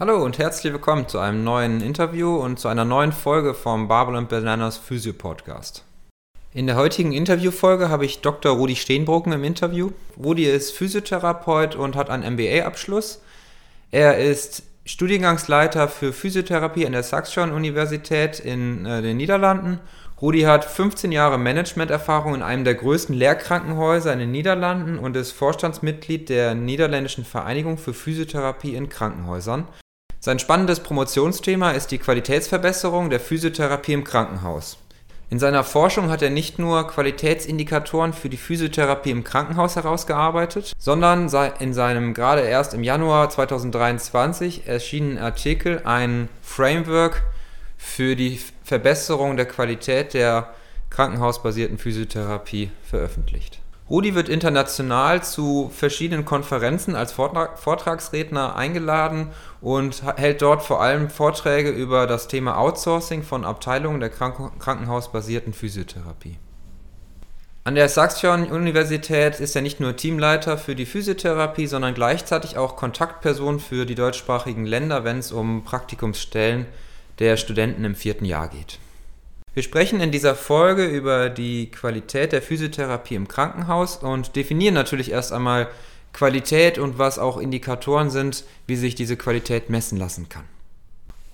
Hallo und herzlich willkommen zu einem neuen Interview und zu einer neuen Folge vom Barbel und Bananas Physio Podcast. In der heutigen Interviewfolge habe ich Dr. Rudi Steenbrocken im Interview. Rudi ist Physiotherapeut und hat einen MBA-Abschluss. Er ist Studiengangsleiter für Physiotherapie an der Saxion Universität in äh, den Niederlanden. Rudi hat 15 Jahre Managementerfahrung in einem der größten Lehrkrankenhäuser in den Niederlanden und ist Vorstandsmitglied der Niederländischen Vereinigung für Physiotherapie in Krankenhäusern. Sein spannendes Promotionsthema ist die Qualitätsverbesserung der Physiotherapie im Krankenhaus. In seiner Forschung hat er nicht nur Qualitätsindikatoren für die Physiotherapie im Krankenhaus herausgearbeitet, sondern in seinem gerade erst im Januar 2023 erschienenen Artikel ein Framework für die Verbesserung der Qualität der krankenhausbasierten Physiotherapie veröffentlicht. Rudi wird international zu verschiedenen Konferenzen als Vortragsredner eingeladen und hält dort vor allem Vorträge über das Thema Outsourcing von Abteilungen der krankenhausbasierten Physiotherapie. An der Saxion-Universität ist er nicht nur Teamleiter für die Physiotherapie, sondern gleichzeitig auch Kontaktperson für die deutschsprachigen Länder, wenn es um Praktikumsstellen der Studenten im vierten Jahr geht. Wir sprechen in dieser Folge über die Qualität der Physiotherapie im Krankenhaus und definieren natürlich erst einmal Qualität und was auch Indikatoren sind, wie sich diese Qualität messen lassen kann.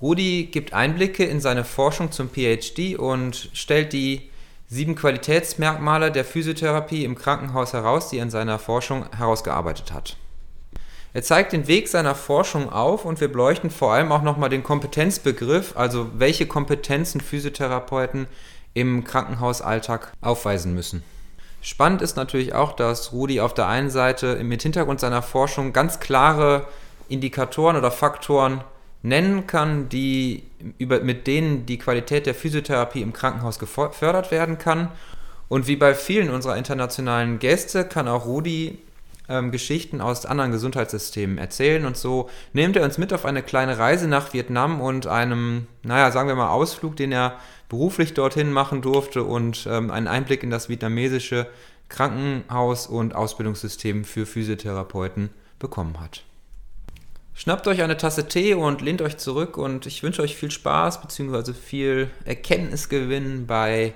Rudi gibt Einblicke in seine Forschung zum PhD und stellt die sieben Qualitätsmerkmale der Physiotherapie im Krankenhaus heraus, die er in seiner Forschung herausgearbeitet hat. Er zeigt den Weg seiner Forschung auf und wir beleuchten vor allem auch nochmal den Kompetenzbegriff, also welche Kompetenzen Physiotherapeuten im Krankenhausalltag aufweisen müssen. Spannend ist natürlich auch, dass Rudi auf der einen Seite mit Hintergrund seiner Forschung ganz klare Indikatoren oder Faktoren nennen kann, die, über, mit denen die Qualität der Physiotherapie im Krankenhaus gefördert werden kann. Und wie bei vielen unserer internationalen Gäste kann auch Rudi ähm, Geschichten aus anderen Gesundheitssystemen erzählen. Und so nimmt er uns mit auf eine kleine Reise nach Vietnam und einem, naja, sagen wir mal, Ausflug, den er beruflich dorthin machen durfte und ähm, einen Einblick in das vietnamesische Krankenhaus- und Ausbildungssystem für Physiotherapeuten bekommen hat. Schnappt euch eine Tasse Tee und lehnt euch zurück und ich wünsche euch viel Spaß bzw. viel Erkenntnisgewinn bei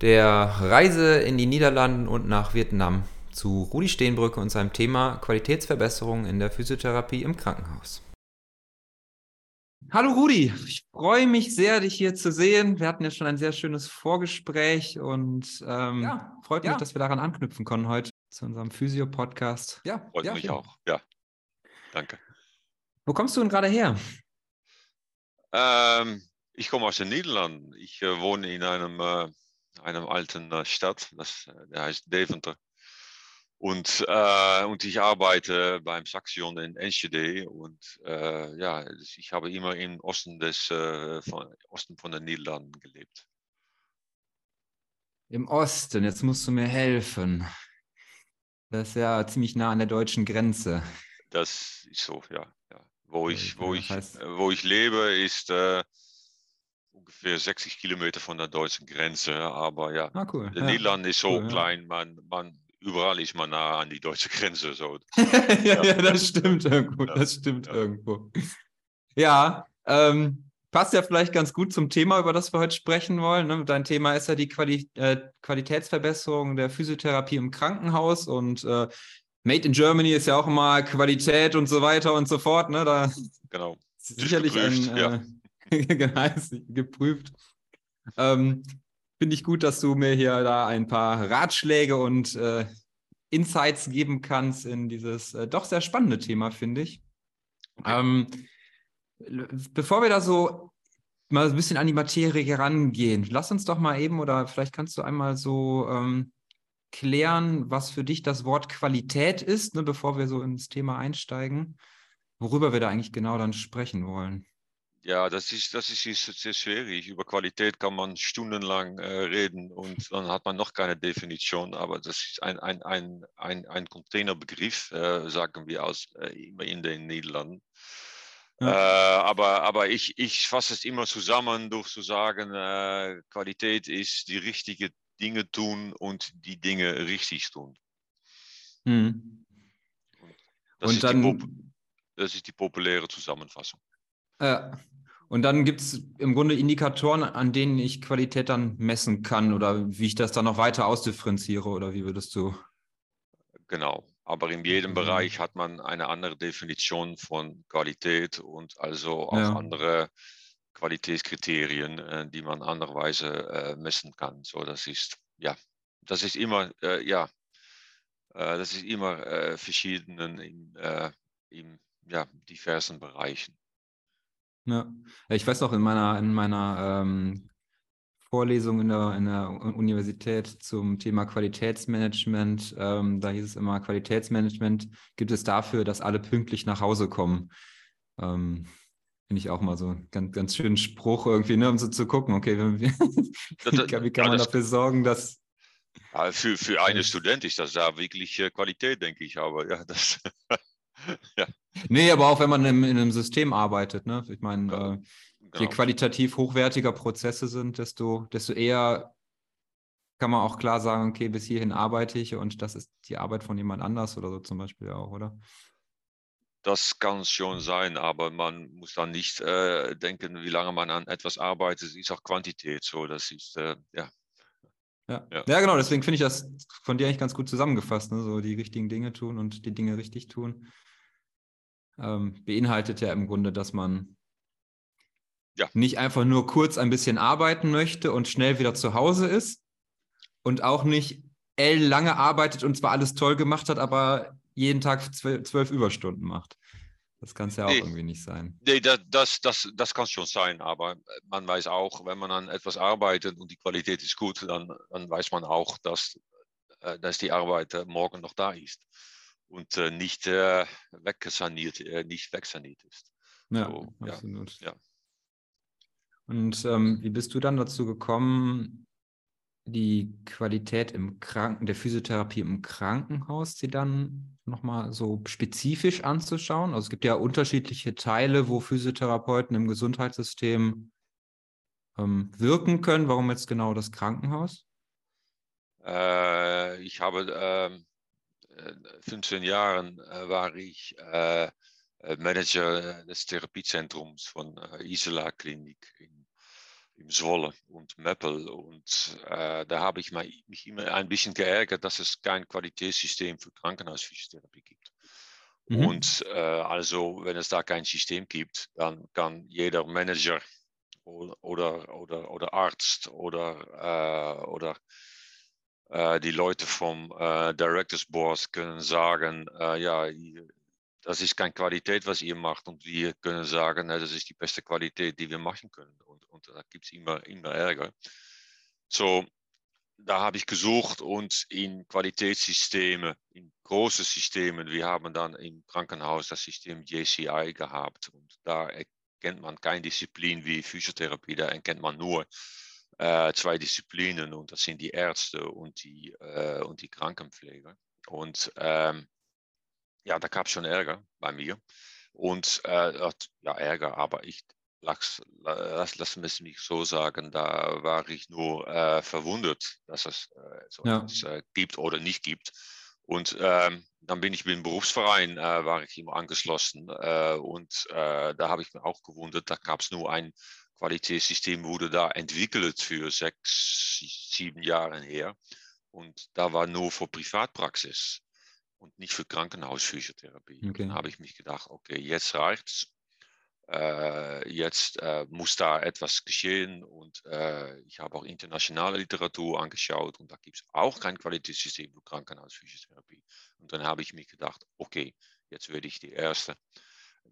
der Reise in die Niederlanden und nach Vietnam zu Rudi Steenbrücke und seinem Thema Qualitätsverbesserung in der Physiotherapie im Krankenhaus. Hallo Rudi, ich freue mich sehr, dich hier zu sehen. Wir hatten ja schon ein sehr schönes Vorgespräch und ähm, ja, freut mich, ja. dass wir daran anknüpfen können heute zu unserem Physio-Podcast. Ja, freut ja, mich auch. Ja, danke. Wo kommst du denn gerade her? Ähm, ich komme aus den Niederlanden. Ich äh, wohne in einem, äh, einem alten äh, Stadt, das, äh, der heißt Deventer. Und, äh, und ich arbeite beim Saxion in Enschede und äh, ja, ich habe immer im Osten, des, äh, von, Osten von den Niederlanden gelebt. Im Osten, jetzt musst du mir helfen. Das ist ja ziemlich nah an der deutschen Grenze. Das ist so, ja. ja. Wo, ich, wo, ich, wo ich lebe, ist äh, ungefähr 60 Kilometer von der deutschen Grenze. Aber ja, ah, cool. ja. Niederland ist so cool, klein, man, man überall ist man nah an die deutsche Grenze. So. ja, ja, das stimmt irgendwo. Das stimmt ja. irgendwo. Ja, ähm, passt ja vielleicht ganz gut zum Thema, über das wir heute sprechen wollen. Ne? Dein Thema ist ja die Quali äh, Qualitätsverbesserung der Physiotherapie im Krankenhaus und äh, Made in Germany ist ja auch immer Qualität und so weiter und so fort. Ne? Da genau. Sicherlich geprüft, ein, äh, ja. genau, geprüft. Ähm, finde ich gut, dass du mir hier da ein paar Ratschläge und äh, Insights geben kannst in dieses äh, doch sehr spannende Thema, finde ich. Okay. Ähm, bevor wir da so mal ein bisschen an die Materie herangehen, lass uns doch mal eben oder vielleicht kannst du einmal so ähm, klären, was für dich das Wort Qualität ist, ne, bevor wir so ins Thema einsteigen, worüber wir da eigentlich genau dann sprechen wollen? Ja, das ist, das ist sehr schwierig. Über Qualität kann man stundenlang äh, reden und dann hat man noch keine Definition, aber das ist ein, ein, ein, ein, ein Containerbegriff, äh, sagen wir aus, äh, immer in den Niederlanden. Ja. Äh, aber aber ich, ich fasse es immer zusammen durch zu sagen, äh, Qualität ist die richtigen Dinge tun und die Dinge richtig tun. Hm. Das, und ist dann, das ist die populäre Zusammenfassung. Ja. Und dann gibt es im Grunde Indikatoren, an denen ich Qualität dann messen kann oder wie ich das dann noch weiter ausdifferenziere oder wie würdest du? Genau, aber in jedem mhm. Bereich hat man eine andere Definition von Qualität und also auch ja. andere Qualitätskriterien, äh, die man andererweise äh, messen kann. So, das ist ja, das ist immer äh, ja, das ist immer verschiedenen in, äh, in ja, diversen Bereichen. Ja. ich weiß noch in meiner, in meiner ähm, Vorlesung in der, in der Universität zum Thema Qualitätsmanagement, ähm, da hieß es immer, Qualitätsmanagement gibt es dafür, dass alle pünktlich nach Hause kommen. Ähm, Finde ich auch mal so einen ganz, ganz schönen Spruch irgendwie, ne, um so zu gucken, okay, wie, wie, kann, wie kann man dafür sorgen, dass ja, für, für einen Student ist das da wirklich äh, Qualität, denke ich, aber ja, das ja. Nee, aber auch wenn man in, in einem System arbeitet, ne? Ich meine, ja, äh, je genau. qualitativ hochwertiger Prozesse sind, desto, desto eher kann man auch klar sagen, okay, bis hierhin arbeite ich und das ist die Arbeit von jemand anders oder so zum Beispiel auch, oder? Das kann schon sein, aber man muss dann nicht äh, denken, wie lange man an etwas arbeitet, ist auch Quantität so. Das ist, äh, ja. Ja. ja. Ja. genau, deswegen finde ich das von dir eigentlich ganz gut zusammengefasst, ne? so die richtigen Dinge tun und die Dinge richtig tun ähm, beinhaltet ja im Grunde, dass man ja. nicht einfach nur kurz ein bisschen arbeiten möchte und schnell wieder zu Hause ist und auch nicht L lange arbeitet und zwar alles toll gemacht hat, aber jeden Tag zwölf, zwölf Überstunden macht. Das kann es ja auch nee, irgendwie nicht sein. Nee, das, das, das, das kann schon sein, aber man weiß auch, wenn man an etwas arbeitet und die Qualität ist gut, dann, dann weiß man auch, dass, äh, dass die Arbeit äh, morgen noch da ist und äh, nicht äh, wegsaniert, äh, nicht wegsaniert ist. Ja, so, absolut. Ja. Und ähm, wie bist du dann dazu gekommen, die Qualität im Kranken, der Physiotherapie im Krankenhaus, sie dann nochmal so spezifisch anzuschauen? Also es gibt ja unterschiedliche Teile, wo Physiotherapeuten im Gesundheitssystem ähm, wirken können. Warum jetzt genau das Krankenhaus? Äh, ich habe ähm, 15 Jahren äh, war ich äh, äh, Manager des Therapiezentrums von Isela Klinik in, in Zwolle und Meppel. Und äh, da habe ich mich immer ein bisschen geärgert, dass es kein Qualitätssystem für Krankenhausphysiotherapie gibt. Mhm. Und äh, also, wenn es da kein System gibt, dann kann jeder Manager oder, oder, oder, oder Arzt oder, äh, oder äh, die Leute vom äh, Directors Board können sagen, äh, ja, das ist keine Qualität, was ihr macht. Und wir können sagen, das ist die beste Qualität, die wir machen können. Und, und da gibt es immer, immer Ärger. So, da habe ich gesucht und in Qualitätssysteme, in große Systemen, wir haben dann im Krankenhaus das System JCI gehabt. Und da erkennt man keine Disziplin wie Physiotherapie, da erkennt man nur äh, zwei Disziplinen und das sind die Ärzte und die, äh, und die Krankenpfleger. Und ähm, ja, da gab es schon Ärger bei mir. Und äh, ja, Ärger, aber ich lass, lass, lass mich so sagen, da war ich nur äh, verwundert, dass es äh, so ja. etwas äh, gibt oder nicht gibt. Und ähm, dann bin ich mit dem Berufsverein, äh, war ich immer angeschlossen. Äh, und äh, da habe ich mir auch gewundert, da gab es nur ein Qualitätssystem wurde da entwickelt für sechs, sieben Jahre her. Und da war nur für Privatpraxis und nicht für Krankenhausphysiotherapie. Okay. Dann habe ich mich gedacht, okay, jetzt reicht's. Äh, jetzt äh, muss da etwas geschehen und äh, ich habe auch internationale Literatur angeschaut und da gibt es auch kein Qualitätssystem für Krankenhausphysiotherapie. Und dann habe ich mich gedacht, okay, jetzt werde ich die Erste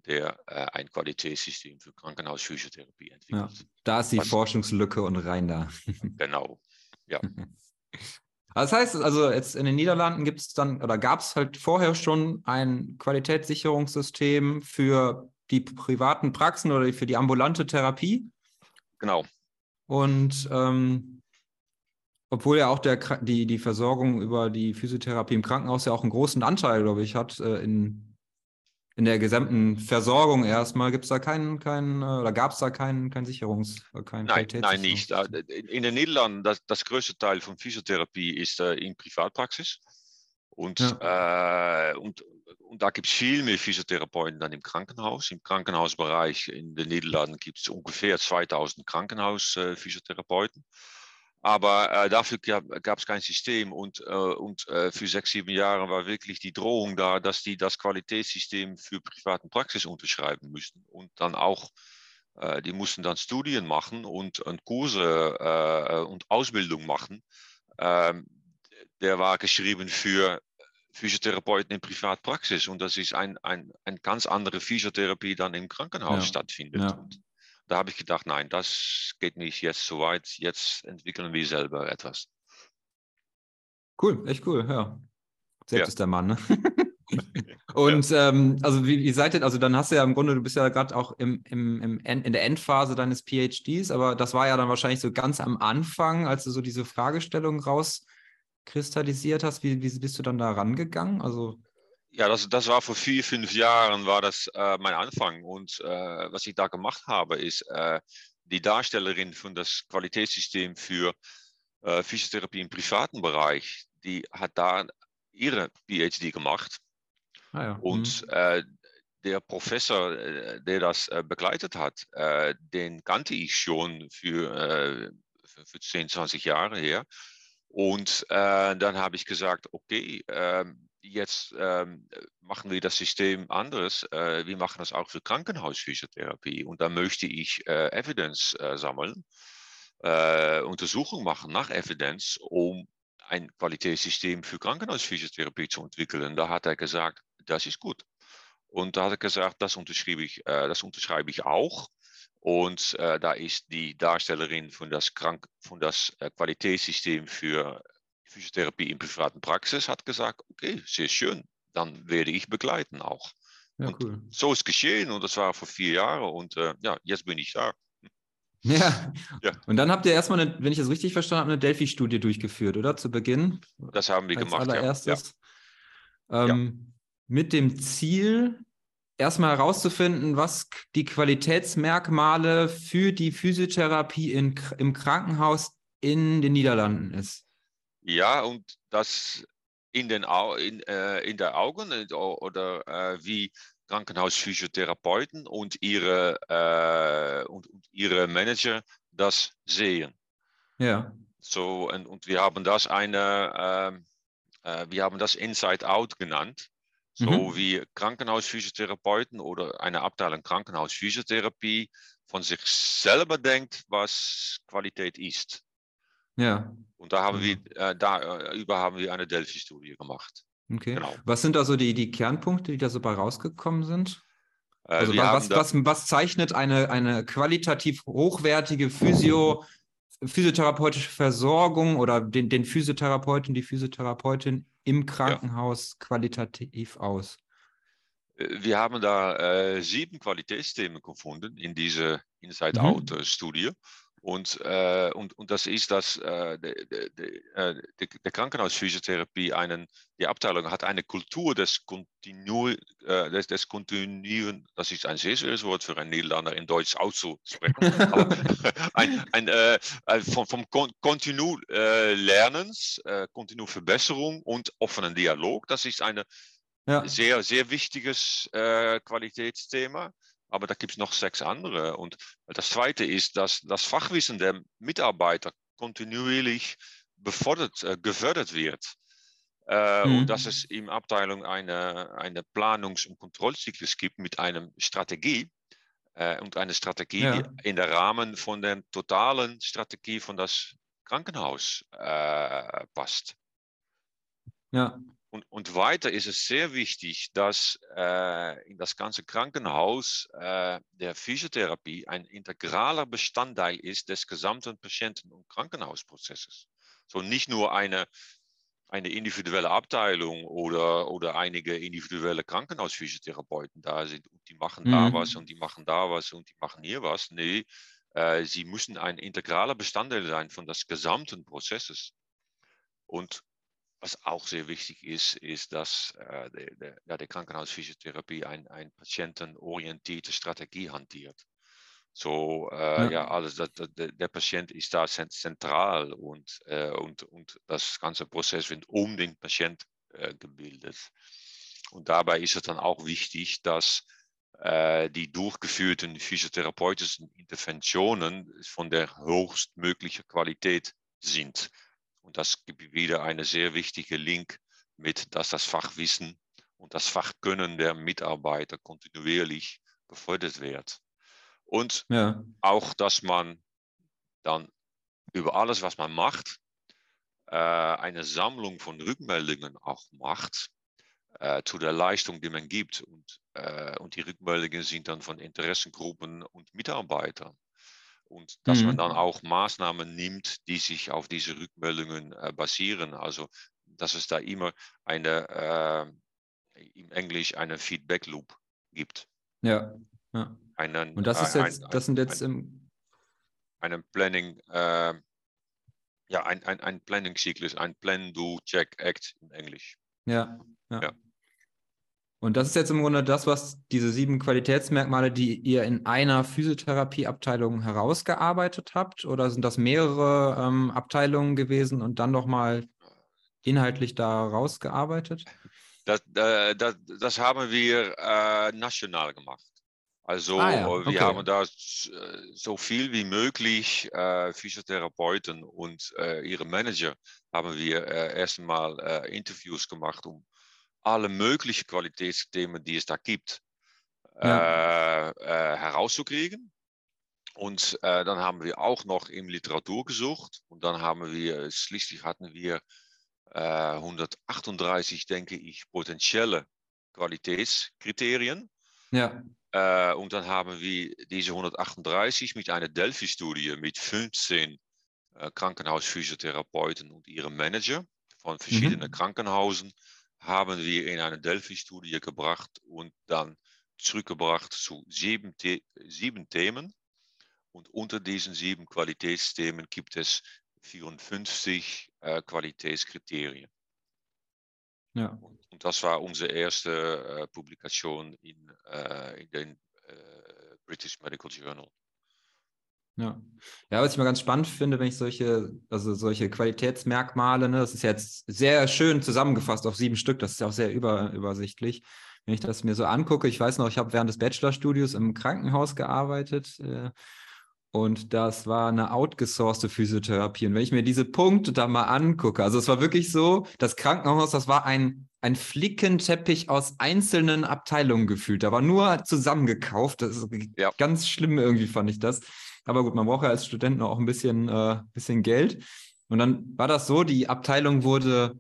der äh, ein Qualitätssystem für Krankenhausphysiotherapie entwickelt. Ja, da ist die Was, Forschungslücke und rein da. genau, ja. Das heißt, also jetzt in den Niederlanden gibt es dann oder gab es halt vorher schon ein Qualitätssicherungssystem für die privaten Praxen oder für die ambulante Therapie. Genau. Und ähm, obwohl ja auch der, die, die Versorgung über die Physiotherapie im Krankenhaus ja auch einen großen Anteil, glaube ich, hat äh, in, in der gesamten Versorgung erstmal, gibt es da keinen, keinen, äh, oder gab es da keinen, keinen Sicherungs-, äh, keinen Nein, nein, nicht. In den Niederlanden, das, das größte Teil von Physiotherapie ist äh, in Privatpraxis. Und, ja. äh, und, und da gibt es viel mehr Physiotherapeuten dann im Krankenhaus. Im Krankenhausbereich in den Niederlanden gibt es ungefähr 2000 Krankenhausphysiotherapeuten. Aber äh, dafür gab es kein System und, äh, und äh, für sechs, sieben Jahre war wirklich die Drohung da, dass die das Qualitätssystem für privaten Praxis unterschreiben müssten und dann auch, äh, die mussten dann Studien machen und, und Kurse äh, und Ausbildung machen. Ähm, der war geschrieben für Physiotherapeuten in Privatpraxis und das ist ein, ein, ein ganz andere Physiotherapie dann im Krankenhaus ja. stattfindet. Ja. Da habe ich gedacht, nein, das geht nicht jetzt so weit, jetzt entwickeln wir selber etwas. Cool, echt cool, ja. Selbst ja. ist der Mann, ne? Und ja. ähm, also wie, wie seid ihr, also dann hast du ja im Grunde, du bist ja gerade auch im, im, im End, in der Endphase deines PhDs, aber das war ja dann wahrscheinlich so ganz am Anfang, als du so diese Fragestellung raus kristallisiert hast, wie, wie bist du dann da rangegangen? Also ja, das, das war vor vier, fünf Jahren war das äh, mein Anfang. Und äh, was ich da gemacht habe, ist äh, die Darstellerin von das Qualitätssystem für äh, Physiotherapie im privaten Bereich, die hat da ihre PhD gemacht. Ah ja. Und mhm. Äh, der Professor, äh, der das begleitet hat, den kannte ich schon für, für, für 10, 20 Jahre her. Und dann habe ich gesagt, okay, äh, jetzt äh, machen wir das System anders. Äh, wir machen das auch für Krankenhausphysiotherapie. Und da möchte ich äh, Evidence äh, sammeln, Untersuchungen machen nach Evidence, um ein Qualitätssystem für Krankenhausphysiotherapie zu entwickeln. Da hat er gesagt, das ist gut. Und da hat er gesagt, das unterschreibe ich, das unterschreibe ich auch. Und äh, da ist die Darstellerin von das, Krank von das äh, Qualitätssystem für Physiotherapie in privaten Praxis hat gesagt, okay, sehr schön, dann werde ich begleiten auch. Ja, und cool. so ist geschehen und das war vor vier Jahren und äh, ja, jetzt bin ich da. Ja. ja. Und dann habt ihr erstmal, eine, wenn ich das richtig verstanden habe, eine Delphi-Studie durchgeführt, oder? Zu Beginn? Das haben wir gemacht. Allererstes. Ja. Ähm, mit dem Ziel, erstmal herauszufinden, was die Qualitätsmerkmale für die Physiotherapie in, im Krankenhaus in den Niederlanden ist. Ja, und das in, den, in, äh, in der Augen äh, oder äh, wie Krankenhausphysiotherapeuten und ihre, äh, und, und, ihre Manager das sehen. Ja. So, und, und wir haben das eine, ähm, äh, wir haben das Inside Out genannt. So mhm. wie Krankenhausphysiotherapeuten oder eine Abteilung Krankenhausphysiotherapie von sich selber denkt, was Qualität ist. Ja. Und da haben wir, äh, darüber äh, haben wir eine Delphi-Studie gemacht. Okay. Genau. Was sind also die, die Kernpunkte, die da so bei rausgekommen sind? Äh, also was, was, was, zeichnet eine, eine qualitativ hochwertige Physio, physiotherapeutische Versorgung oder den, den Physiotherapeuten, die Physiotherapeutin im Krankenhaus ja. qualitativ aus? Äh, wir haben da äh, sieben Qualitätsthemen gefunden in dieser Inside-Out-Studie. Mhm. Und, äh, und, und das ist, dass äh, de, äh, Krankenhausphysiotherapie einen, die Abteilung hat eine Kultur des, Kontinu, äh, des, des Kontinuieren, das ist ein sehr schweres Wort für einen Niederlander in Deutsch auszusprechen, aber ein, ein, äh, vom, vom Kontinu äh, Lernens, äh, Kontinu Verbesserung und offenen Dialog, das ist ein ja. sehr, sehr wichtiges äh, Qualitätsthema. Aber da gibt es noch sechs andere. Und das Zweite ist, dass das Fachwissen der Mitarbeiter kontinuierlich befördert, äh, gefördert wird. Äh, mhm. Und dass es in Abteilung eine, eine Planungs- und Kontrollzyklus gibt mit einer Strategie. Äh, und eine Strategie, ja. die in der Rahmen von der totalen Strategie von das Krankenhaus äh, passt. Ja. Und, und, weiter ist es sehr wichtig, dass äh, in das ganze Krankenhaus äh, der Physiotherapie ein integraler Bestandteil ist des gesamten Patienten- und Krankenhausprozesses. So nicht nur eine, eine individuelle Abteilung oder, oder einige individuelle Krankenhausphysiotherapeuten da sind und die machen mhm. da was und die machen da was und die machen hier was. Nee, äh, sie müssen ein integraler Bestandteil sein von des gesamten Prozesses. Und was auch sehr wichtig ist, ist, dass äh, de, de, ja, die Krankenhausphysiotherapie eine ein patientenorientierte Strategie hantiert. So, äh, ja. ja, alles, das, das, der Patient ist da zentral und, äh, und, und das ganze Prozess wird um den Patient äh, gebildet. Und dabei ist es dann auch wichtig, dass äh, die durchgeführten physiotherapeutischen Interventionen von der höchstmöglichen Qualität sind. Und das gibt wieder eine sehr wichtige Link mit, dass das Fachwissen und das Fachkönnen der Mitarbeiter kontinuierlich befördert wird. Und ja. auch, dass man dann über alles, was man macht, äh, eine Sammlung von Rückmeldungen auch macht äh, zu der Leistung, die man gibt. Und, äh, und die Rückmeldungen sind dann von Interessengruppen und Mitarbeitern. Und dass mhm. man dann auch Maßnahmen nimmt, die sich auf diese Rückmeldungen äh, basieren. Also, dass es da immer eine, äh, im Englisch eine Feedback Loop gibt. Ja, ja. Einen, Und das ist jetzt, ein, das sind jetzt ein, im einen Planning, äh, ja, ein, ein, ein Planning-Zyklus, ein Plan, Do, Check, Act in Englisch. Ja, ja, ja. Und das ist jetzt im Grunde das, was diese sieben Qualitätsmerkmale, die ihr in einer Physiotherapieabteilung herausgearbeitet habt? Oder sind das mehrere ähm, Abteilungen gewesen und dann nochmal inhaltlich da rausgearbeitet? Das, äh, das, das haben wir äh, national gemacht. Also ah, ja. okay. wir haben da äh, so viel wie möglich äh, Physiotherapeuten und äh, ihre Manager haben wir äh, erstmal Interviews gemacht, um alle möglichen Qualitätsthemen, die es da gibt, ja. Äh, herauszukriegen. Und dann haben wir auch noch in Literatur gesucht und dann haben wir, schließlich hatten wir 138, denke ich, potenzielle Qualitätskriterien. Ja. Äh, und dann haben wir diese 138 mit einer Delphi-Studie mit 15 äh, Krankenhausphysiotherapeuten und ihrem Manager von verschiedenen mhm. Krankenhausen haben wir in eine Delphi-Studie gebracht und dann zurückgebracht zu sieben, The sieben Themen. Und unter diesen sieben Qualitätsthemen gibt es 54 äh, Qualitätskriterien. Ja. Und, und, das war unsere erste äh, Publikation in, äh, in den äh, British Medical Journal. Ja. ja, was ich mal ganz spannend finde, wenn ich solche, also solche Qualitätsmerkmale, ne, das ist jetzt sehr schön zusammengefasst auf sieben Stück, das ist ja auch sehr über, übersichtlich. Wenn ich das mir so angucke, ich weiß noch, ich habe während des Bachelorstudios im Krankenhaus gearbeitet äh, und das war eine outgesourcete Physiotherapie. Und wenn ich mir diese Punkte da mal angucke, also es war wirklich so, das Krankenhaus, das war ein, ein Flickenteppich aus einzelnen Abteilungen gefühlt. Da war nur zusammengekauft. Das ist ja. ganz schlimm irgendwie, fand ich das. Aber gut, man braucht ja als Student noch auch ein bisschen, äh, bisschen Geld. Und dann war das so, die Abteilung wurde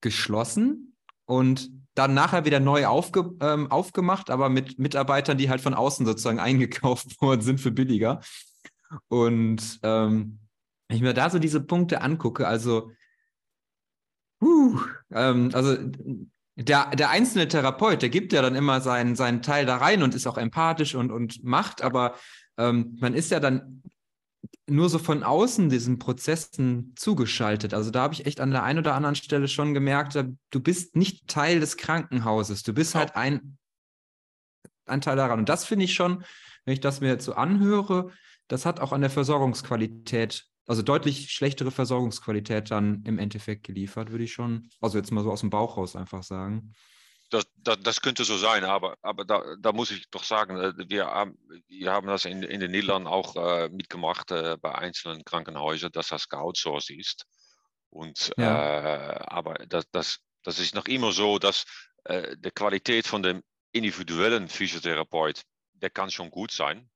geschlossen und dann nachher wieder neu aufge, ähm, aufgemacht, aber mit Mitarbeitern, die halt von außen sozusagen eingekauft worden sind für billiger. Und ähm, wenn ich mir da so diese Punkte angucke, also, uh, ähm, also der, der einzelne Therapeut, der gibt ja dann immer seinen, seinen Teil da rein und ist auch empathisch und, und macht, aber ähm, man ist ja dann nur so von außen diesen Prozessen zugeschaltet. Also da habe ich echt an der einen oder anderen Stelle schon gemerkt, du bist nicht Teil des Krankenhauses, du bist halt ein, ein Teil daran. Und das finde ich schon, wenn ich das mir jetzt so anhöre, das hat auch an der Versorgungsqualität, also deutlich schlechtere Versorgungsqualität dann im Endeffekt geliefert, würde ich schon, also jetzt mal so aus dem Bauch raus einfach sagen. Das, das, das, könnte so sein, aber, aber da, da, muss ich doch sagen, äh, wir haben, wir haben das in, in den Niederlanden auch äh, mitgemacht äh, bei einzelnen Krankenhäusern, dass das geoutsourced ist. Und, ja. äh, aber das, das, das ist noch immer so, dass äh, die Qualität von dem individuellen Physiotherapeut, der kann schon gut sein,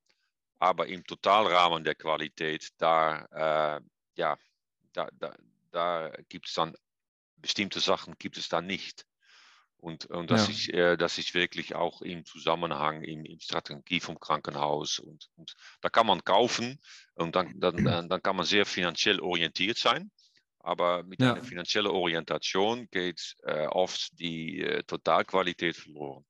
aber im Totalrahmen der Qualität, da, äh, ja, da, da, da gibt es dann bestimmte Sachen, gibt es da nicht. Und, und das, ja. ist, äh, das ist wirklich auch im Zusammenhang, in, in Strategie vom Krankenhaus. Und, und da kann man kaufen und dann, dann, dann kann man sehr finanziell orientiert sein. Aber mit Ja. einer finanziellen Orientation geht äh, oft die äh, Totalqualität verloren.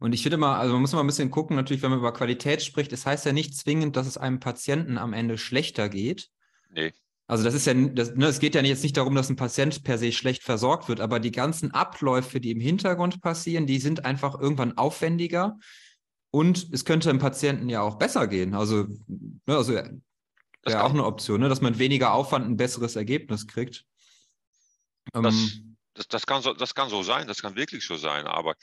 Und ich finde mal, also man muss mal ein bisschen gucken, natürlich, wenn man über Qualität spricht, es heißt ja nicht zwingend, dass es einem Patienten am Ende schlechter geht. Nee, Also das ist ja, das, ne, es geht ja jetzt nicht darum, dass ein Patient per se schlecht versorgt wird, aber die ganzen Abläufe, die im Hintergrund passieren, die sind einfach irgendwann aufwendiger und es könnte dem Patienten ja auch besser gehen. Also, ne, also das wäre auch kann, eine Option, ne, dass man weniger Aufwand ein besseres Ergebnis kriegt. Das- Ähm, das, das, kann so, das kann so sein, das kann wirklich so sein, aber,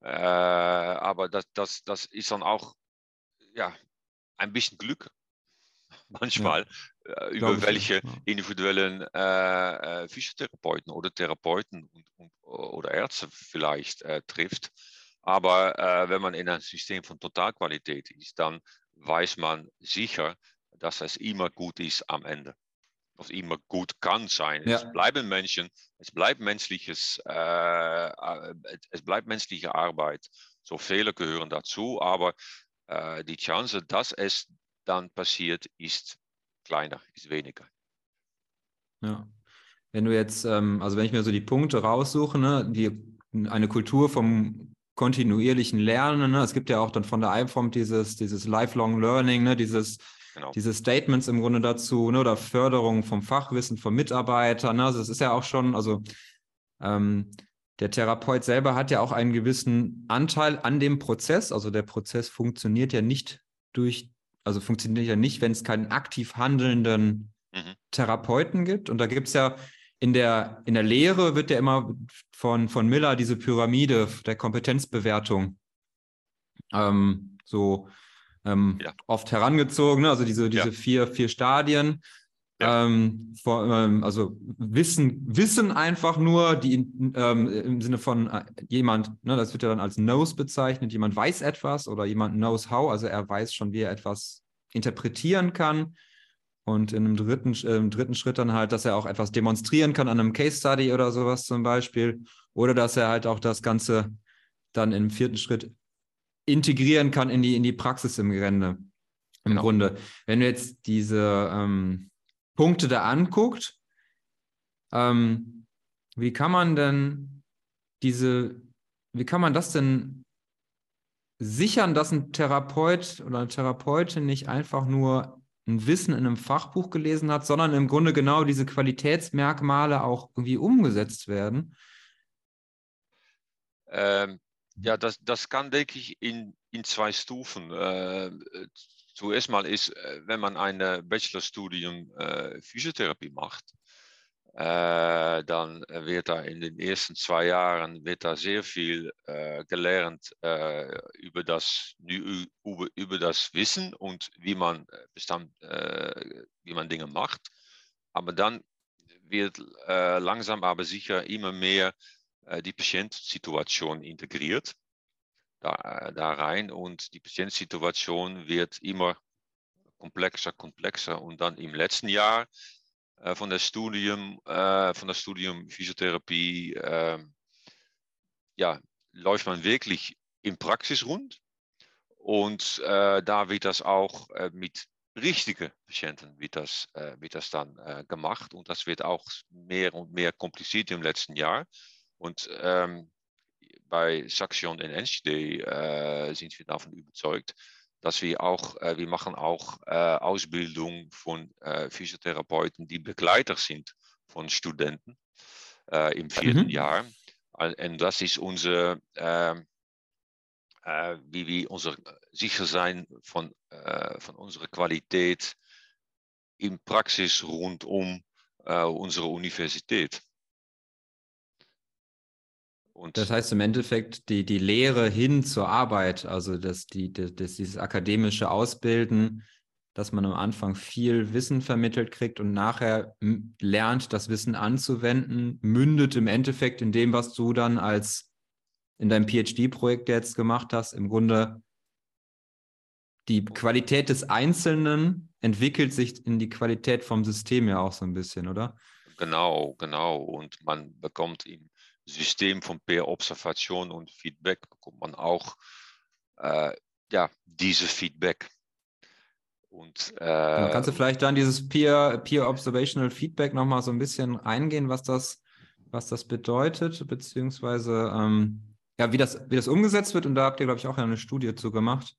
äh, aber das, das, das ist dann auch ja, ein bisschen Glück manchmal, äh, Glaub über ich, welche ja. individuellen äh, äh, Physiotherapeuten oder Therapeuten und, und, oder Ärzte vielleicht äh, trifft. Aber äh, wenn man in einem System von Totalqualität ist, dann weiß man sicher, dass es immer gut ist am Ende. Of immer gut kann sein. Ja. Es bleiben Menschen, es bleibt menschliches, äh, äh, es bleibt menschliche Arbeit. So Fehler gehören dazu, aber äh, die Chance, dass es dann passiert, ist kleiner, ist weniger. Ja. Wenn du jetzt, ähm, also wenn ich mir so die Punkte raussuche, ne, die, eine Kultur vom kontinuierlichen Lernen, ne, es gibt ja auch dann von der IFOM dieses, dieses Lifelong Learning, ne, dieses, Genau. diese Statements im Grunde dazu, ne, oder Förderung vom Fachwissen von Mitarbeitern, ne, also das ist ja auch schon, also ähm, der Therapeut selber hat ja auch einen gewissen Anteil an dem Prozess, also der Prozess funktioniert ja nicht durch, also funktioniert ja nicht, wenn es keinen aktiv handelnden Mhm. Therapeuten gibt. Und da gibt es ja in der, in der Lehre wird ja immer von, von Miller diese Pyramide der Kompetenzbewertung ähm, so ähm, Ja. oft herangezogen, ne? also diese, diese Ja. vier, vier Stadien. Ja. Ähm, vor, ähm, also Wissen, Wissen einfach nur, die ähm, im Sinne von äh, jemand, ne, das wird ja dann als knows bezeichnet, jemand weiß etwas oder jemand knows how, also er weiß schon, wie er etwas interpretieren kann. Und in einem dritten, im dritten Schritt dann halt, dass er auch etwas demonstrieren kann an einem Case Study oder sowas zum Beispiel. Oder dass er halt auch das Ganze dann im vierten Schritt integrieren kann in die, in die Praxis im Gelände. Im Genau. Grunde. Wenn du jetzt diese ähm, Punkte da anguckt, ähm, wie kann man denn diese, wie kann man das denn sichern, dass ein Therapeut oder eine Therapeutin nicht einfach nur ein Wissen in einem Fachbuch gelesen hat, sondern im Grunde genau diese Qualitätsmerkmale auch irgendwie umgesetzt werden? Ähm, ja, das, das kann, denke ich, in, in zwei Stufen. Äh, zuerst mal ist, äh, wenn man ein Bachelorstudium äh, Physiotherapie macht, äh, dann wird da in den ersten zwei Jahren wird da sehr viel äh, gelernt äh, über, das, über, über das Wissen und wie man, äh, äh, wie man Dinge macht. Aber dann wird langsam aber sicher immer mehr die Patientsituation integriert da, äh, da rein und die Patientsituation wird immer komplexer, komplexer und dann im letzten Jahr äh, von der Studium, äh, von der Studium Physiotherapie, äh, ja, läuft man wirklich in Praxis rund und äh, da wird das auch äh, mit richtigen Patienten wird das, wird das dann gemacht und das wird auch mehr und mehr kompliziert im letzten Jahr. Und ähm, bei Saxion in Enschede äh, sind wir davon überzeugt, dass wir auch, äh, wir machen auch äh, Ausbildung von äh, Physiotherapeuten, die Begleiter sind von Studenten äh, im vierten Mhm. Jahr. Und das ist unser, ähm, äh, wie wir unser sicher sein von, von unserer Qualität in Praxis rund um unsere Universität. Und Das heißt im Endeffekt die, die Lehre hin zur Arbeit, also das, die, das, das, dieses akademische Ausbilden, dass man am Anfang viel Wissen vermittelt kriegt und nachher lernt, das Wissen anzuwenden, mündet im Endeffekt in dem, was du dann als in deinem PhD-Projekt jetzt gemacht hast, im Grunde die Qualität des Einzelnen entwickelt sich in die Qualität vom System ja auch so ein bisschen, oder? Genau, genau. Und man bekommt im System von Peer-Observation und Feedback, bekommt man auch äh, ja, diese Feedback. Und, äh, kannst du vielleicht dann dieses Peer, Peer Observational Feedback nochmal so ein bisschen eingehen, was das, was das bedeutet, beziehungsweise ähm, ja, wie das, wie das umgesetzt wird? Und da habt ihr, glaube ich, auch eine Studie zu gemacht.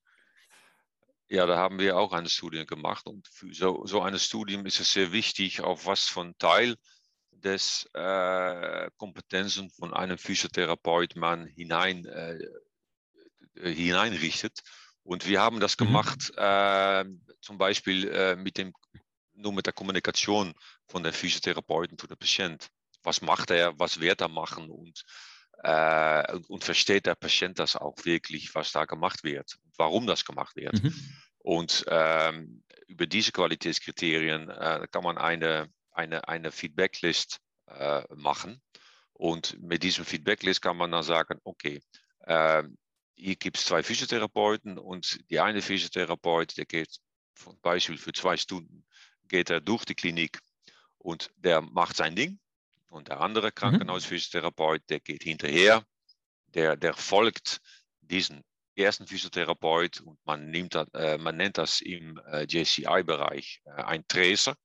Ja, da haben wir auch eine Studie gemacht. Und für so, so eine Studie ist es sehr wichtig, auf was von Teil des äh, Kompetenzen von einem Physiotherapeut man hinein, äh, hineinrichtet. Und wir haben das mhm. gemacht, mhm. äh, zum Beispiel äh, mit dem, nur mit der Kommunikation von der Physiotherapeuten zu der Patient. Was macht er, was wird er machen und, äh, und, und, versteht der Patient das auch wirklich, was da gemacht wird und warum das gemacht wird. Mhm. Und ähm, über diese Qualitätskriterien äh, kann man eine, eine, eine Feedbacklist äh, machen. Und mit diesem Feedbacklist kann man dann sagen, okay, ähm, hier gibt es zwei Physiotherapeuten und die eine Physiotherapeut, der geht zum Beispiel für zwei Stunden, geht er durch die Klinik und der macht sein Ding. Und der andere mhm. Krankenhausphysiotherapeut, der geht hinterher, der, der folgt diesen ersten Physiotherapeut und man, nimmt das, äh, man nennt das im äh, JCI-Bereich äh, ein Tracer.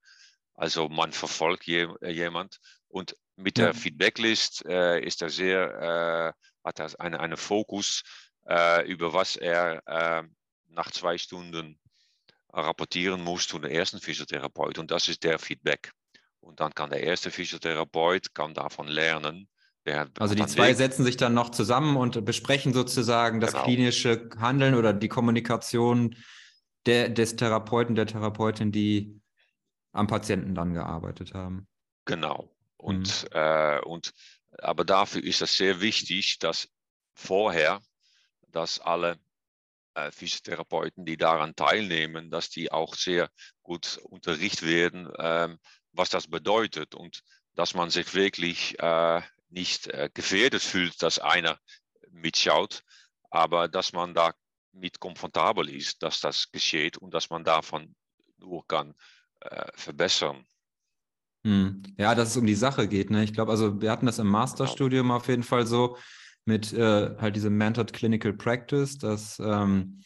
Also man verfolgt je, äh, jemand und mit der Feedbacklist äh, ist er sehr, äh, hat er einen eine Fokus äh, über was er äh, nach zwei Stunden rapportieren muss zu der ersten Physiotherapeut. Und das ist der Feedback. Und dann kann der erste Physiotherapeut kann davon lernen. also die zwei setzen sich dann noch zusammen und besprechen sozusagen das genau. klinische Handeln oder die Kommunikation der, des Therapeuten, der Therapeutin, die am Patienten dann gearbeitet haben. Genau. Und, mhm. äh, und aber dafür ist es sehr wichtig, dass vorher dass alle äh, Physiotherapeuten, die daran teilnehmen, dass die auch sehr gut unterrichtet werden, ähm, was das bedeutet und dass man sich wirklich äh, nicht äh, gefährdet fühlt, dass einer mitschaut, aber dass man da mit komfortabel ist, dass das geschieht und dass man davon nur kann äh, verbessern. Hm. Ja, dass es um die Sache geht. Ne? Ich glaube, also wir hatten das im genau. Masterstudium auf jeden Fall so, mit äh, halt diesem Mentored Clinical Practice, dass ähm,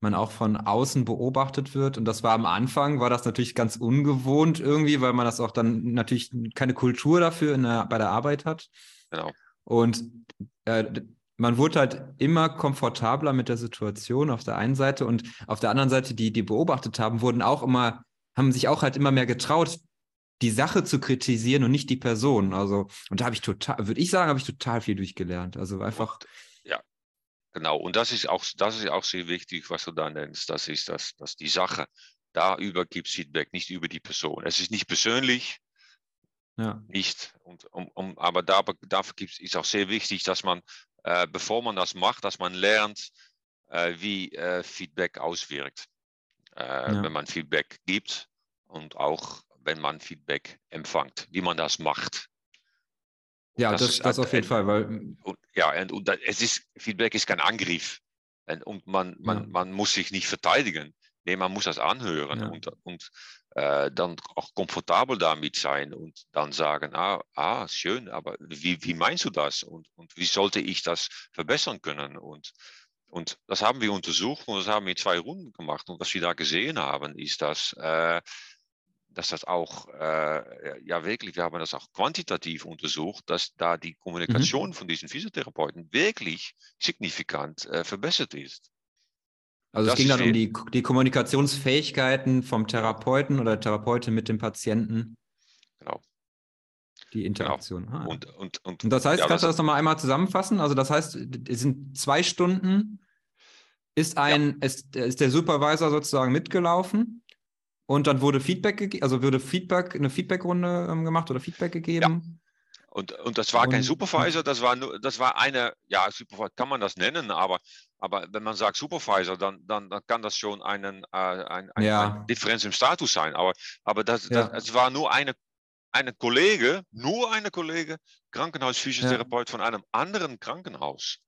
man auch von außen beobachtet wird. Und das war am Anfang, war das natürlich ganz ungewohnt irgendwie, weil man das auch dann natürlich keine Kultur dafür der, bei der Arbeit hat. Genau. Und äh, man wurde halt immer komfortabler mit der Situation auf der einen Seite und auf der anderen Seite, die, die beobachtet haben, wurden auch immer, haben sich auch halt immer mehr getraut, die Sache zu kritisieren und nicht die Person. Also, und da habe ich total, würde ich sagen, habe ich total viel durchgelernt. Also einfach. Ja, genau. Und das ist auch, das ist auch sehr wichtig, was du da nennst. Das ist, dass, dass die Sache darüber gibt Feedback, nicht über die Person. Es ist nicht persönlich. Ja. Nicht. Und, um, um, aber da, dafür gibt's, ist auch sehr wichtig, dass man, äh, bevor man das macht, dass man lernt, äh, wie äh, Feedback auswirkt. Äh, ja. Wenn man Feedback gibt und auch wenn man Feedback empfängt, wie man das macht. ja, das, das, das auf jeden ein, Fall, weil. Und, ja, und, und es ist, Feedback ist kein Angriff. Und man, man, ja. man muss sich nicht verteidigen. Nee, man muss das anhören ja. und, und äh, dann auch komfortabel damit sein und dann sagen, ah, ah schön, aber wie, wie meinst du das und, und wie sollte ich das verbessern können? Und, und das haben wir untersucht und das haben wir zwei Runden gemacht. Und was wir da gesehen haben, ist, dass äh, dass das auch, äh, ja wirklich, wir haben das auch quantitativ untersucht, dass da die Kommunikation mhm. von diesen Physiotherapeuten wirklich signifikant äh, verbessert ist. Also das es ging dann um die, die Kommunikationsfähigkeiten vom Therapeuten oder Therapeutin mit dem Patienten. Genau. Die Interaktion. Genau. Ah. Und, und, und, und, das heißt, ja, kannst du das nochmal einmal zusammenfassen? Also das heißt, es sind zwei Stunden, ist ein, ja. ist, ist der Supervisor sozusagen mitgelaufen und dann wurde Feedback gegeben, also wurde Feedback, eine Feedbackrunde ähm, gemacht oder Feedback gegeben. Ja. Und, und das war und, kein Supervisor, das war nur, das war eine, ja, Supervisor kann man das nennen, aber, aber wenn man sagt Supervisor, dann, dann, dann kann das schon einen, äh, ein, ein, ja. eine Differenz im Status sein. Aber, aber das, ja. das, es war nur eine, eine Kollege, nur eine Kollege, Krankenhausphysiotherapeut von einem anderen Krankenhaus.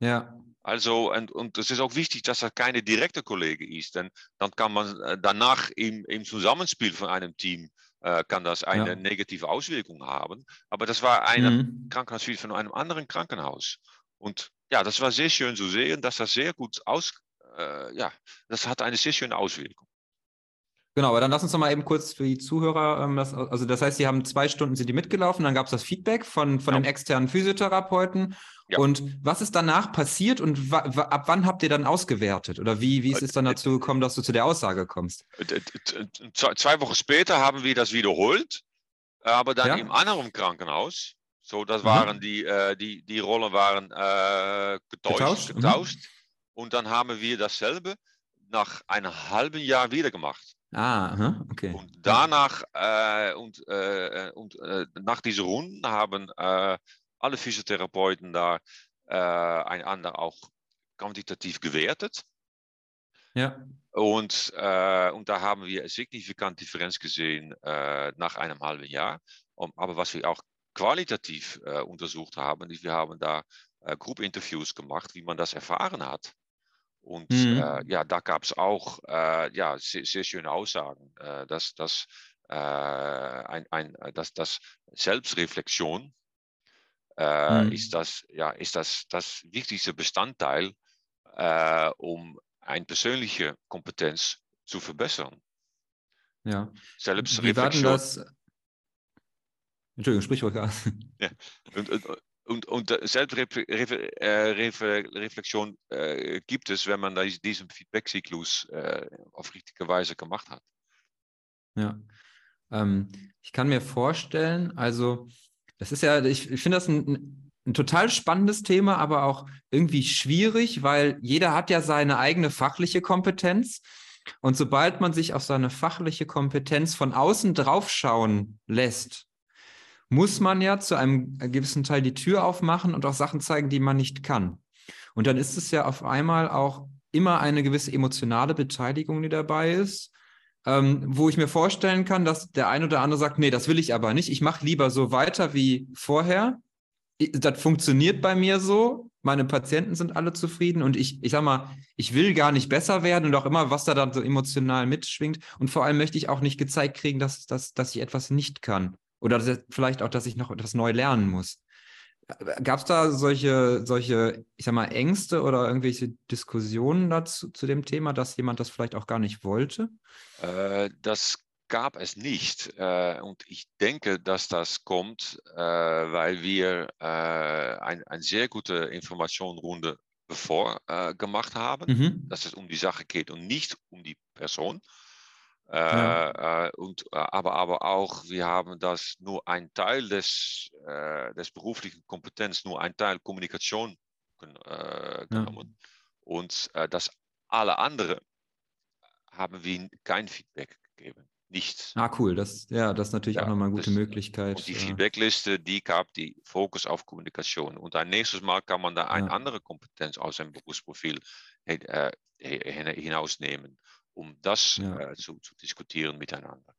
Ja. Also, und, und es ist auch wichtig, dass er keine direkte Kollege ist, denn dann kann man äh, danach im, im Zusammenspiel von einem Team äh, kann das eine ja. negative Auswirkung haben. Aber das war eine mhm. Krankenhaussuite von einem anderen Krankenhaus. Und ja, das war sehr schön zu sehen, dass das sehr gut aus, äh, ja, das hat eine sehr schöne Auswirkung. Genau, aber dann lass uns noch mal eben kurz für die Zuhörer, ähm, das, also das heißt, Sie haben zwei Stunden sind die mitgelaufen, dann gab es das Feedback von, von Ja. den externen Physiotherapeuten. Ja. Und was ist danach passiert und ab wann habt ihr dann ausgewertet? Oder wie, wie ist es dann dazu gekommen, dass du zu der Aussage kommst? D- Zwei Wochen später haben wir das wiederholt, aber dann Ja. im anderen Krankenhaus. So, das Aha. waren die, äh, die, die Rollen waren äh, getauscht. Getauscht, getauscht. mhm. Und dann haben wir dasselbe nach einem halben Jahr wieder gemacht. Ah, okay. Und danach äh, und, äh, und äh, nach dieser Runden haben äh, alle Physiotherapeuten da äh, einander auch quantitativ gewertet. Ja, Und, äh, und da haben wir eine signifikante Differenz gesehen äh, nach einem halben Jahr. Um, aber was wir auch qualitativ äh, untersucht haben, ist, wir haben da äh, Gruppinterviews gemacht, wie man das erfahren hat. Und Mhm. äh, ja, da gab es auch äh, ja, sehr, sehr schöne Aussagen, äh, dass, dass, äh, ein, ein, dass, dass Selbstreflexion äh, Mhm. ist, das, ja, ist das, das wichtigste Bestandteil, äh, um eine persönliche Kompetenz zu verbessern. ja. Wie war denn Selbstreflexion. das? Entschuldigung, sprich ruhig aus. Und, und, und, und äh, Selbstreflexion äh, gibt es, wenn man diesen Feedback-Zyklus äh, auf richtige Weise gemacht hat. Ja. Ähm, ich kann mir vorstellen, also das ist ja, ich, ich finde das ein, ein total spannendes Thema, aber auch irgendwie schwierig, weil jeder hat ja seine eigene fachliche Kompetenz. Und sobald man sich auf seine fachliche Kompetenz von außen draufschauen lässt, muss man ja zu einem gewissen Teil die Tür aufmachen und auch Sachen zeigen, die man nicht kann. Und dann ist es ja auf einmal auch immer eine gewisse emotionale Beteiligung, die dabei ist ähm, wo ich mir vorstellen kann, dass der ein oder andere sagt, nee, das will ich aber nicht. Ich mache lieber so weiter wie vorher. Das funktioniert bei mir so. Meine Patienten sind alle zufrieden und ich, ich sag mal, ich will gar nicht besser werden und auch immer, was da dann so emotional mitschwingt. Und vor allem möchte ich auch nicht gezeigt kriegen, dass, dass, dass ich etwas nicht kann. Oder dass, vielleicht auch, dass ich noch etwas neu lernen muss. Gab es da solche, solche, ich sag mal, Ängste oder irgendwelche Diskussionen dazu zu dem Thema, dass jemand das vielleicht auch gar nicht wollte? Äh, das gab es nicht. Äh, und ich denke, dass das kommt, äh, weil wir äh, ein, eine sehr gute Informationenrunde bevor äh, gemacht haben, Mhm. dass es um die Sache geht und nicht um die Person. Äh, Ja. äh, und, äh, aber, aber auch, wir haben das nur ein Teil des, äh, des beruflichen Kompetenz, nur ein Teil Kommunikation äh, genommen. Und äh, das alle andere haben wir kein Feedback gegeben. Nichts. Ah, cool. Das, ja, das ist natürlich Ja, auch nochmal eine gute das- Möglichkeit. Und die äh, Feedbackliste, die gab die Fokus auf Kommunikation. Und ein nächstes Mal kann man da eine Ja. andere Kompetenz aus seinem Berufsprofil hin- äh, hin- hinausnehmen, um das Ja. äh, zu, zu diskutieren miteinander.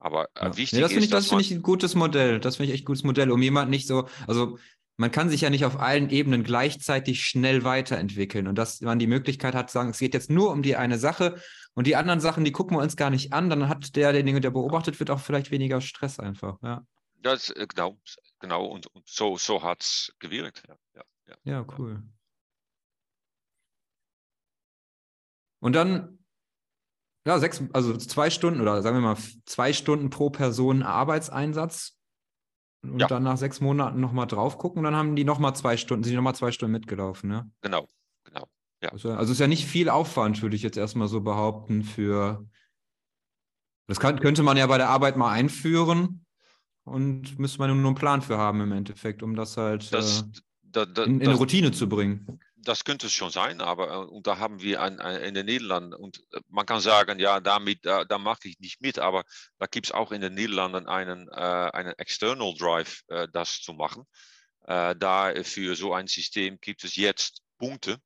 Aber äh, ja. wichtig Nee, das ist, ich, das finde ich ein gutes Modell. Das finde ich echt ein gutes Modell, um jemand nicht so, also man kann sich ja nicht auf allen Ebenen gleichzeitig schnell weiterentwickeln und dass man die Möglichkeit hat, zu sagen, es geht jetzt nur um die eine Sache und die anderen Sachen, die gucken wir uns gar nicht an, dann hat der, derjenige, der beobachtet wird, auch vielleicht weniger Stress einfach. Ja, das, äh, genau, genau und, und so, so hat es gewirkt. Ja, ja, ja. ja cool. Und dann, ja, sechs, also zwei Stunden oder sagen wir mal zwei Stunden pro Person Arbeitseinsatz und Ja. dann nach sechs Monaten nochmal drauf gucken, dann haben die nochmal zwei Stunden, sind nochmal zwei Stunden mitgelaufen, ne? Genau, genau. Also, also ist ja nicht viel Aufwand, würde ich jetzt erstmal so behaupten, für das kann, könnte man ja bei der Arbeit mal einführen und müsste man nur einen Plan für haben im Endeffekt, um das halt Das, äh, da, da, in, in das, Routine zu bringen. Das könnte es schon sein, aber äh, und da haben wir ein, ein, in den Niederlanden, und äh, man kann sagen, ja, damit, da, da mache ich nicht mit, aber da gibt es auch in den Niederlanden einen, äh, einen External Drive, äh, das zu machen. Äh, da für so ein System gibt es jetzt Punkte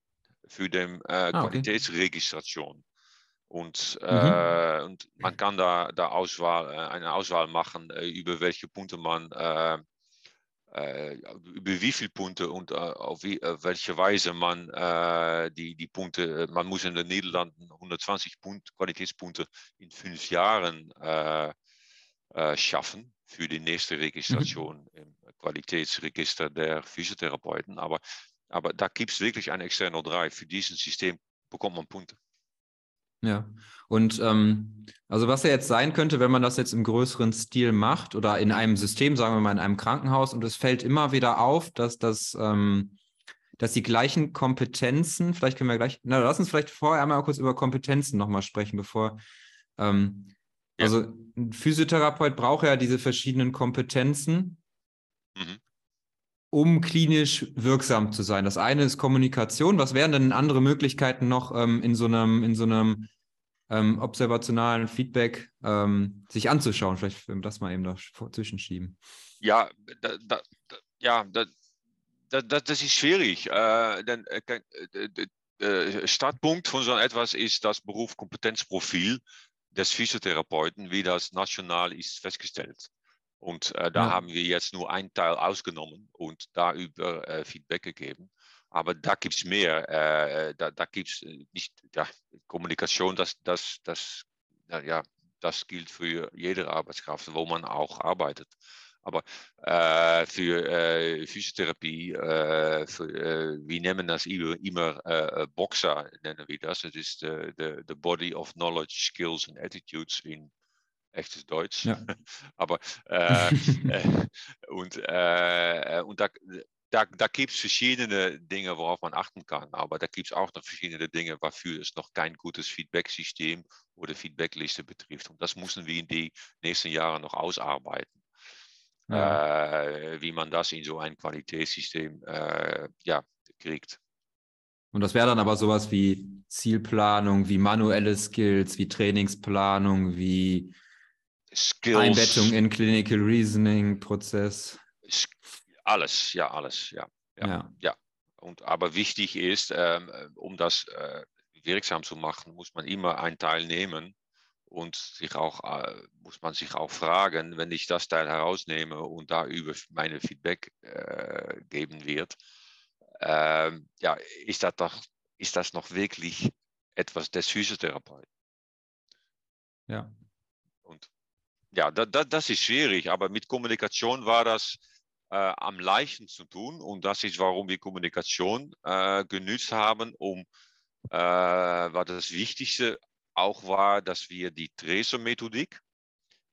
für die äh, Ah, okay. Qualitätsregistration. Und, Mhm. und man kann da, da Auswahl, eine Auswahl machen, über welche Punkte man über wie viele Punkte und äh, auf wie, äh, welche Weise man äh, die, die Punkte, äh, man muss in den Niederlanden 120 Punkt, Qualitätspunkte in fünf Jahren äh, äh, schaffen für die nächste Registration im Qualitätsregister der Physiotherapeuten. Aber, aber da gibt es wirklich ein externer Drive. Für dieses System bekommt man Punkte. Ja, und ähm, also was ja jetzt sein könnte, wenn man das jetzt im größeren Stil macht oder in einem System, sagen wir mal in einem Krankenhaus, und es fällt immer wieder auf, dass das, ähm, dass die gleichen Kompetenzen, vielleicht können wir gleich, na, lass uns vielleicht vorher einmal kurz über Kompetenzen nochmal sprechen, bevor, ähm, Ja. also ein Physiotherapeut braucht ja diese verschiedenen Kompetenzen, Mhm. um klinisch wirksam zu sein. Das eine ist Kommunikation. Was wären denn andere Möglichkeiten noch ähm, in so einem, in so einem ähm, observationalen Feedback ähm, sich anzuschauen? Vielleicht wenn wir das mal eben dazwischen schieben. Ja, da, da, ja da, da, da, das ist schwierig. Äh, denn, äh, äh, äh, äh, Startpunkt von so etwas ist das Berufskompetenzprofil des Physiotherapeuten, wie das national ist festgestellt. Und äh, da Ja. haben wir jetzt nur einen Teil ausgenommen und darüber Feedback gegeben. Aber da gibt es mehr. Äh, da da gibt es nicht ja, Kommunikation, das, das, das, ja, das gilt für jede Arbeitskraft, wo man auch arbeitet. Aber äh, für äh, Physiotherapie, äh, für, äh, wir nennen das immer, immer äh, Boxer, nennen wir das. Das ist the, Body of Knowledge, Skills and Attitudes in echtes Deutsch. Ja. Aber äh, äh, und, äh, und da, da, da gibt es verschiedene Dinge, worauf man achten kann. Aber da gibt es auch noch verschiedene Dinge, wofür es noch kein gutes Feedback-System oder Feedbackliste betrifft. Und das müssen wir in die nächsten Jahre noch ausarbeiten. Ja. Äh, wie man das in so ein Qualitätssystem äh, ja, kriegt. Und das wäre dann aber sowas wie Zielplanung, wie manuelle Skills, wie Trainingsplanung, wie Skills, Einbettung in Clinical Reasoning Prozess. Alles, ja, alles, ja. Ja. Ja. Und, aber wichtig ist, ähm, um das äh, wirksam zu machen, muss man immer einen Teil nehmen und sich auch, äh, muss man sich auch fragen, wenn ich das Teil herausnehme und da über meine Feedback äh, geben wird, ähm, ja, ist das, doch, ist das noch wirklich etwas des Physiotherapeuten? Ja. Und ja, da, da, das ist schwierig, aber mit Kommunikation war das äh, am leichtesten zu tun und das ist, warum wir Kommunikation äh, genützt haben, um, äh, war das Wichtigste auch war, dass wir die Treso-Methodik,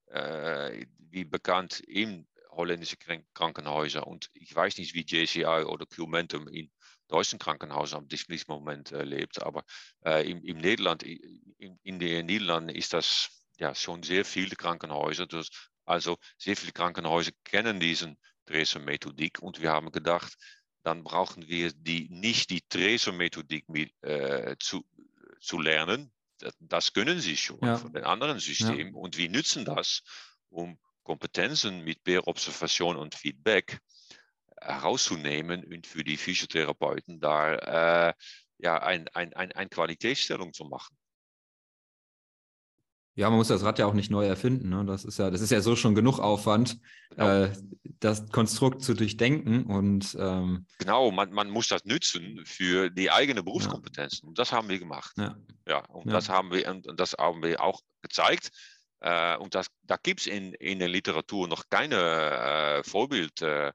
äh, wie bekannt in holländische Krank Krankenhäuser und ich weiß nicht, wie JCI oder Qmentum in deutschen Krankenhäusern am diesem Moment äh, lebt, aber äh, im, im Nederland, in, in den Niederlanden ist das ja schon sehr viele Krankenhäuser. Das, also sehr viele Krankenhäuser kennen diesen Treso-Methodik und wir haben gedacht, dann brauchen wir die, nicht die Treso-Methodik mit, äh, zu, zu lernen. Das, das können sie schon Ja. von den anderen Systemen und wir nutzen das, um Kompetenzen mit Peer-Observation und Feedback herauszunehmen und für die Physiotherapeuten da äh, ja, ein, ein, ein, eine Qualitätsstellung zu machen. Ja, man muss das Rad ja auch nicht neu erfinden. Ne? Das ist ja, das ist ja so schon genug Aufwand, Genau. äh, das Konstrukt zu durchdenken und ähm, Genau, man, man muss das nützen für die eigene Berufskompetenzen. Und das haben wir gemacht. ja. Ja, und Ja. das haben wir und, und das haben wir auch gezeigt. Äh, und das, da gibt es in, in der Literatur noch keine äh, Vorbildartikel äh,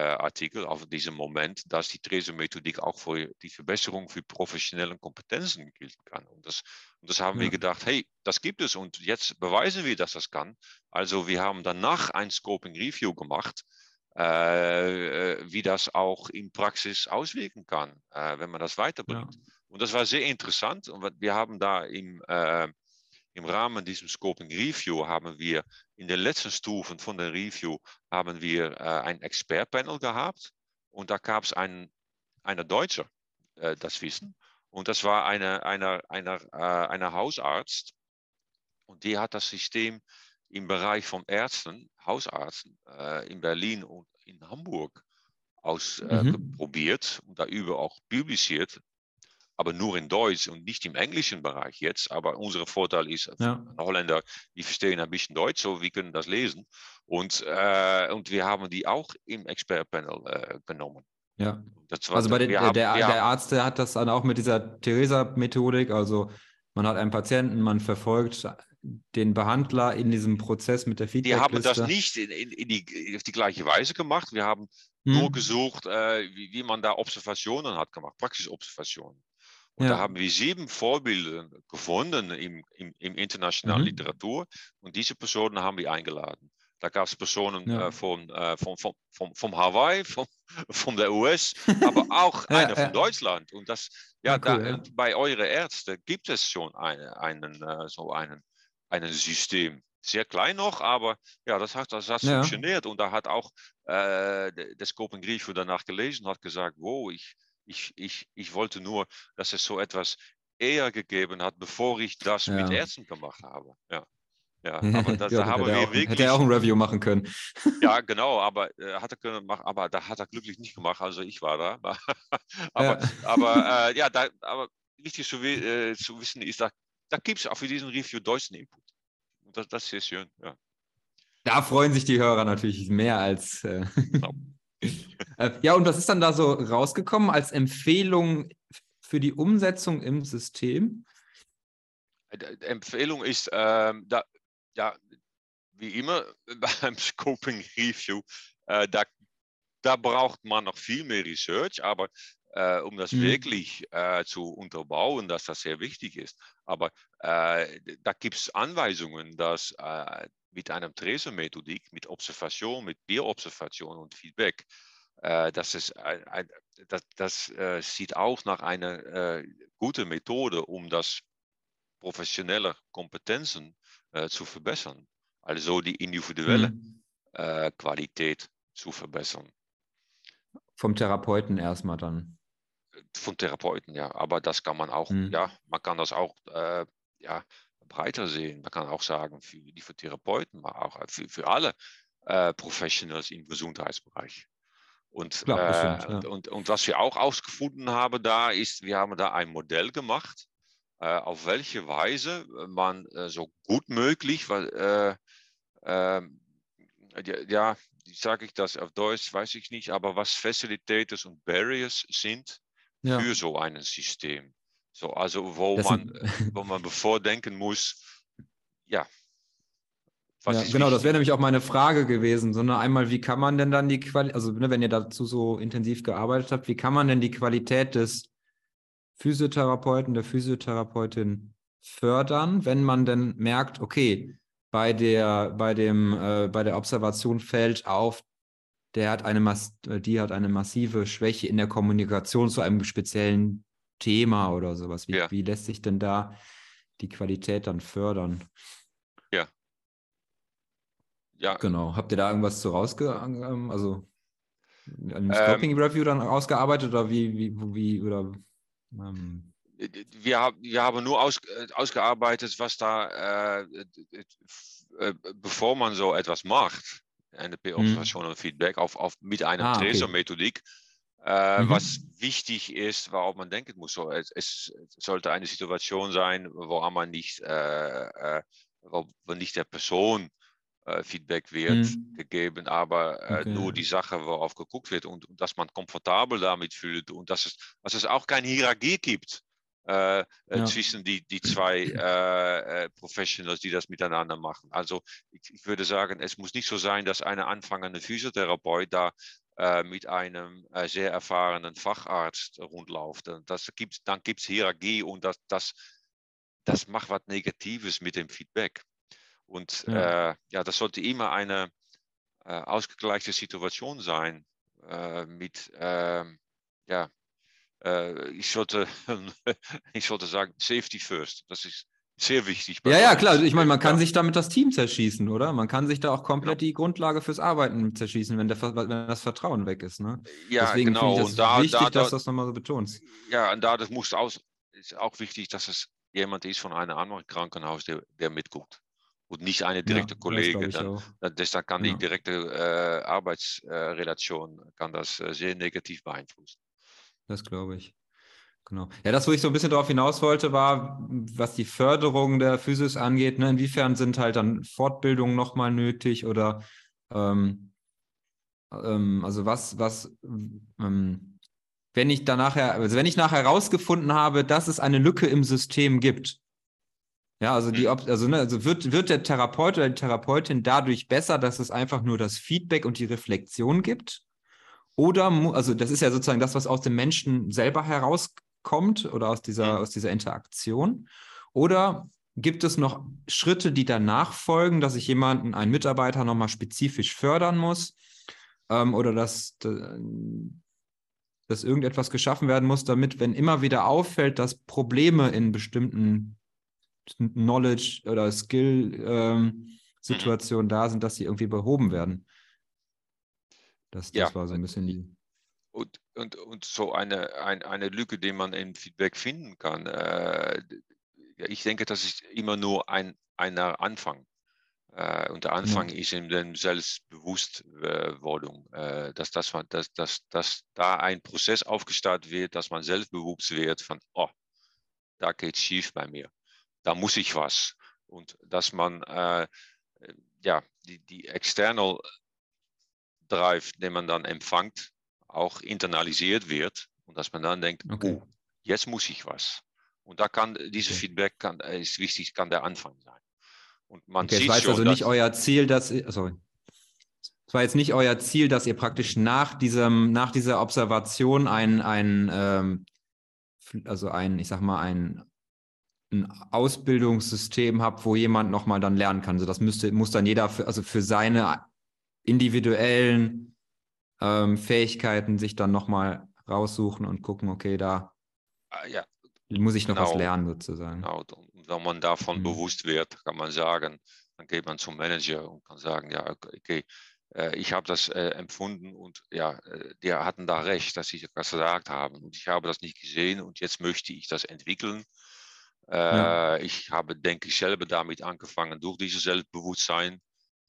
Artikel auf diesem Moment, dass die Treso-Methodik auch für die Verbesserung für professionelle Kompetenzen gilt kann. Und das, und das haben wir Ja. gedacht, hey, das gibt es und jetzt beweisen wir, dass das kann. Also wir haben danach ein Scoping Review gemacht, äh, wie das auch in Praxis auswirken kann, äh, wenn man das weiterbringt. Und das war sehr interessant. Und wir haben da im, äh, im Rahmen dieses Scoping Review haben wir in den letzten Stufen von der Review haben wir äh, ein Expertpanel gehabt und da gab es einen, einer Deutscher, äh, das Wissen. Und das war eine, einer, einer, äh, einer Hausarzt und die hat das System im Bereich von Ärzten, Hausärzten äh, in Berlin und in Hamburg ausprobiert Mhm. und darüber auch publiziert, aber nur in Deutsch und nicht im englischen Bereich jetzt. Aber unser Vorteil ist, Ja. Holländer, die verstehen ein bisschen Deutsch, so wir können das lesen. Und, äh, und wir haben die auch im Expertpanel äh, genommen. Ja. War- Also bei den, wir der, haben- der, wir der Arzt, der hat das dann auch mit dieser Theresa-Methodik, also man hat einen Patienten, man verfolgt den Behandler in diesem Prozess mit der Die haben das nicht in, in, in die, auf die gleiche Weise gemacht. Wir haben Hm. nur gesucht, äh, wie, wie man da Observationen hat gemacht, Praxisobservationen. Und Ja. da haben wir sieben Vorbilder gefunden im, im, im internationalen Mhm. Literatur. Und diese Personen haben wir eingeladen. Da gab es Personen Ja. äh, von, äh, von, von, von, von Hawaii, von, von der US, aber auch Ja, einer von Deutschland. Und das, ja, Ja, cool, da, äh, bei euren Ärzten gibt es schon eine, einen, äh, so einen, einen System. Sehr klein noch, aber ja, das hat, das hat Ja. funktioniert. Und da hat auch äh, der der Scope Grief danach gelesen, hat gesagt, wow, ich, ich, ich, ich wollte nur, dass es so etwas eher gegeben hat, bevor ich das mit Ja. Ärzten gemacht habe. Ja. Ja, aber das, Ja, da haben hätte, er wir auch, wirklich. hätte er auch ein Review machen können. Ja, genau, aber äh, hat er können aber da hat er glücklich nicht gemacht, also ich war da. aber Ja. aber äh, ja, da, aber wichtig zu, äh, zu wissen ist, da, da gibt es auch für diesen Review deutschen Input. Und das, das ist sehr schön, ja. Da freuen sich die Hörer natürlich mehr als. Äh, Genau. Äh, ja, und was ist dann da so rausgekommen als Empfehlung für die Umsetzung im System? Die die Empfehlung ist, ähm, da, ja, wie immer beim Scoping Review, äh, da, da braucht man noch viel mehr Research, aber äh, um das Mhm. wirklich äh, zu unterbauen, dass das sehr wichtig ist. Aber äh, da gibt es Anweisungen, dass äh, mit einem Treser-Methodik, mit Observation, mit Peer-Observation und Feedback, äh, es ein, ein, das, das äh, sieht auch nach einer äh, guten Methode, um das professionelle Kompetenzen äh, zu verbessern. Also die individuelle Hm. äh, Qualität zu verbessern. Vom Therapeuten erstmal dann. Von Therapeuten, ja. Aber das kann man auch, Mhm. ja, man kann das auch äh, ja, breiter sehen. Man kann auch sagen, für, nicht für Therapeuten, aber auch für, für alle äh, Professionals im Gesundheitsbereich. Und, Klar, äh, bestimmt, ja. und, und, was wir auch ausgefunden haben da, ist, wir haben da ein Modell gemacht, äh, auf welche Weise man äh, so gut möglich, weil, äh, ähm, ja, sage ich das auf Deutsch, weiß ich nicht, aber was Facilitators und Barriers sind Ja. für so ein System. So, also wo Das man, sind- wo man bevordenken muss, ja. Ja, genau, das wäre nämlich auch meine Frage gewesen. So, ne, einmal, wie kann man denn dann die Qualität, also ne, wenn ihr dazu so intensiv gearbeitet habt, wie kann man denn die Qualität des Physiotherapeuten, der Physiotherapeutin fördern, wenn man denn merkt, okay, bei der, bei dem, äh, bei der Observation fällt auf, der hat eine äh, die hat eine massive Schwäche in der Kommunikation zu einem speziellen Thema oder sowas. Wie, Ja. wie lässt sich denn da die Qualität dann fördern? Ja, Genau. Habt ihr da irgendwas zu rausge, ähm, also ein Ähm, Scoping Review dann ausgearbeitet oder wie, wie, wie, oder ähm, wir, haben, wir haben nur aus, äh, ausgearbeitet, was da, äh, äh, äh, bevor man so etwas macht, NLP-Observation und Feedback, auf, auf, mit einer Mhm. Ah, okay. Treser-Methodik, äh, Mhm. was wichtig ist, worauf man denken muss. So, es, es sollte eine Situation sein, wo man nicht, äh, äh, wo, wo nicht der Person äh, Feedback wird Mhm. gegeben, aber Okay. nur die Sache, worauf geguckt wird und, und dass man komfortabel damit fühlt und dass es, dass es auch keine Hierarchie gibt äh, Ja. zwischen die, die zwei äh, Professionals, die das miteinander machen. Also ich, ich würde sagen, es muss nicht so sein, dass eine anfangende Physiotherapeut da mit einem äh, sehr erfahrenen Facharzt rundläuft. Und Das gibt, dann gibt es Hierarchie und das, das, das macht was Negatives mit dem Feedback. Und Ja. ja, äh, ja das sollte immer eine äh, ausgegleichte Situation sein äh, mit, ähm, ja, äh, ich, sollte, ich sollte sagen, Safety First. Das ist sehr wichtig. ja, ja, klar. Ich meine, man kann Ja. sich damit das Team zerschießen, oder? Man kann sich da auch komplett Genau. die Grundlage fürs Arbeiten zerschießen, wenn, der, wenn das Vertrauen weg ist. Ne? ja, Deswegen genau. ich Und das da, wichtig, da, dass da, du das nochmal so betonst. ja, und da das muss aus, ist auch wichtig, dass es jemand ist von einem anderen Krankenhaus, der, der mitguckt. Und nicht eine direkte ja, Kollege. Dann, auch. dann- das, dann kann Ja. die direkte äh, Arbeitsrelation kann das äh, sehr negativ beeinflussen. Das glaube ich. Genau. Ja, das, wo ich so ein bisschen darauf hinaus wollte, war, was die Förderung der Physis angeht, ne, inwiefern sind halt dann Fortbildungen nochmal nötig oder ähm, ähm, also was, was, ähm, wenn ich da nachher, also wenn ich nachher herausgefunden habe, dass es eine Lücke im System gibt, ja, also die, Op- also, ne, also wird, wird der Therapeut oder die Therapeutin dadurch besser, dass es einfach nur das Feedback und die Reflexion gibt? Oder, also das ist ja sozusagen das, was aus dem Menschen selber heraus kommt oder aus dieser, Mhm. aus dieser Interaktion? Oder gibt es noch Schritte, die danach folgen, dass ich jemanden, einen Mitarbeiter nochmal spezifisch fördern muss? Ähm, oder dass, dass irgendetwas geschaffen werden muss, damit, wenn immer wieder auffällt, dass Probleme in bestimmten Knowledge oder Skill-Situationen da sind, dass sie irgendwie behoben werden. Das, das Ja. war so ein bisschen die. Und, und, und so eine, ein, eine Lücke, die man im Feedback finden kann. Äh, ich denke, das ist immer nur ein, ein Anfang. Äh, und der Anfang ist in der Selbstbewusstwerdung, äh, dass, das, man- dass, dass, dass da ein Prozess aufgestartet wird, dass man selbstbewusst wird von, oh, da geht schief bei mir, da muss ich was. Und dass man äh, ja, die, die external Drive, den man dann empfängt, auch internalisiert wird und dass man dann denkt, Okay. oh, jetzt muss ich was. Und da kann dieses Okay. Feedback kann, äh, ist wichtig, kann der Anfang sein. Und man Okay, es sieht war jetzt schon, also nicht euer Ziel, dass ihr, sorry. Es war jetzt nicht euer Ziel, dass ihr praktisch nach diesem, nach dieser Observation ein, ein ähm, also ein, ich sag mal, ein, ein Ausbildungssystem habt, wo jemand nochmal dann lernen kann. Also das müsste, muss dann jeder für, also für seine individuellen ähm, Fähigkeiten sich dann nochmal raussuchen und gucken, okay, da äh, ja, muss ich noch was Genau. lernen sozusagen. genau, und wenn man davon Mhm. bewusst wird, kann man sagen, dann geht man zum Manager und kann sagen, ja, okay, äh, ich habe das äh, empfunden und ja, äh, die hatten da recht, dass sie das gesagt haben und ich habe das nicht gesehen und jetzt möchte ich das entwickeln. Äh, Ja. Ich habe, denke ich, selber damit angefangen, durch dieses Selbstbewusstsein,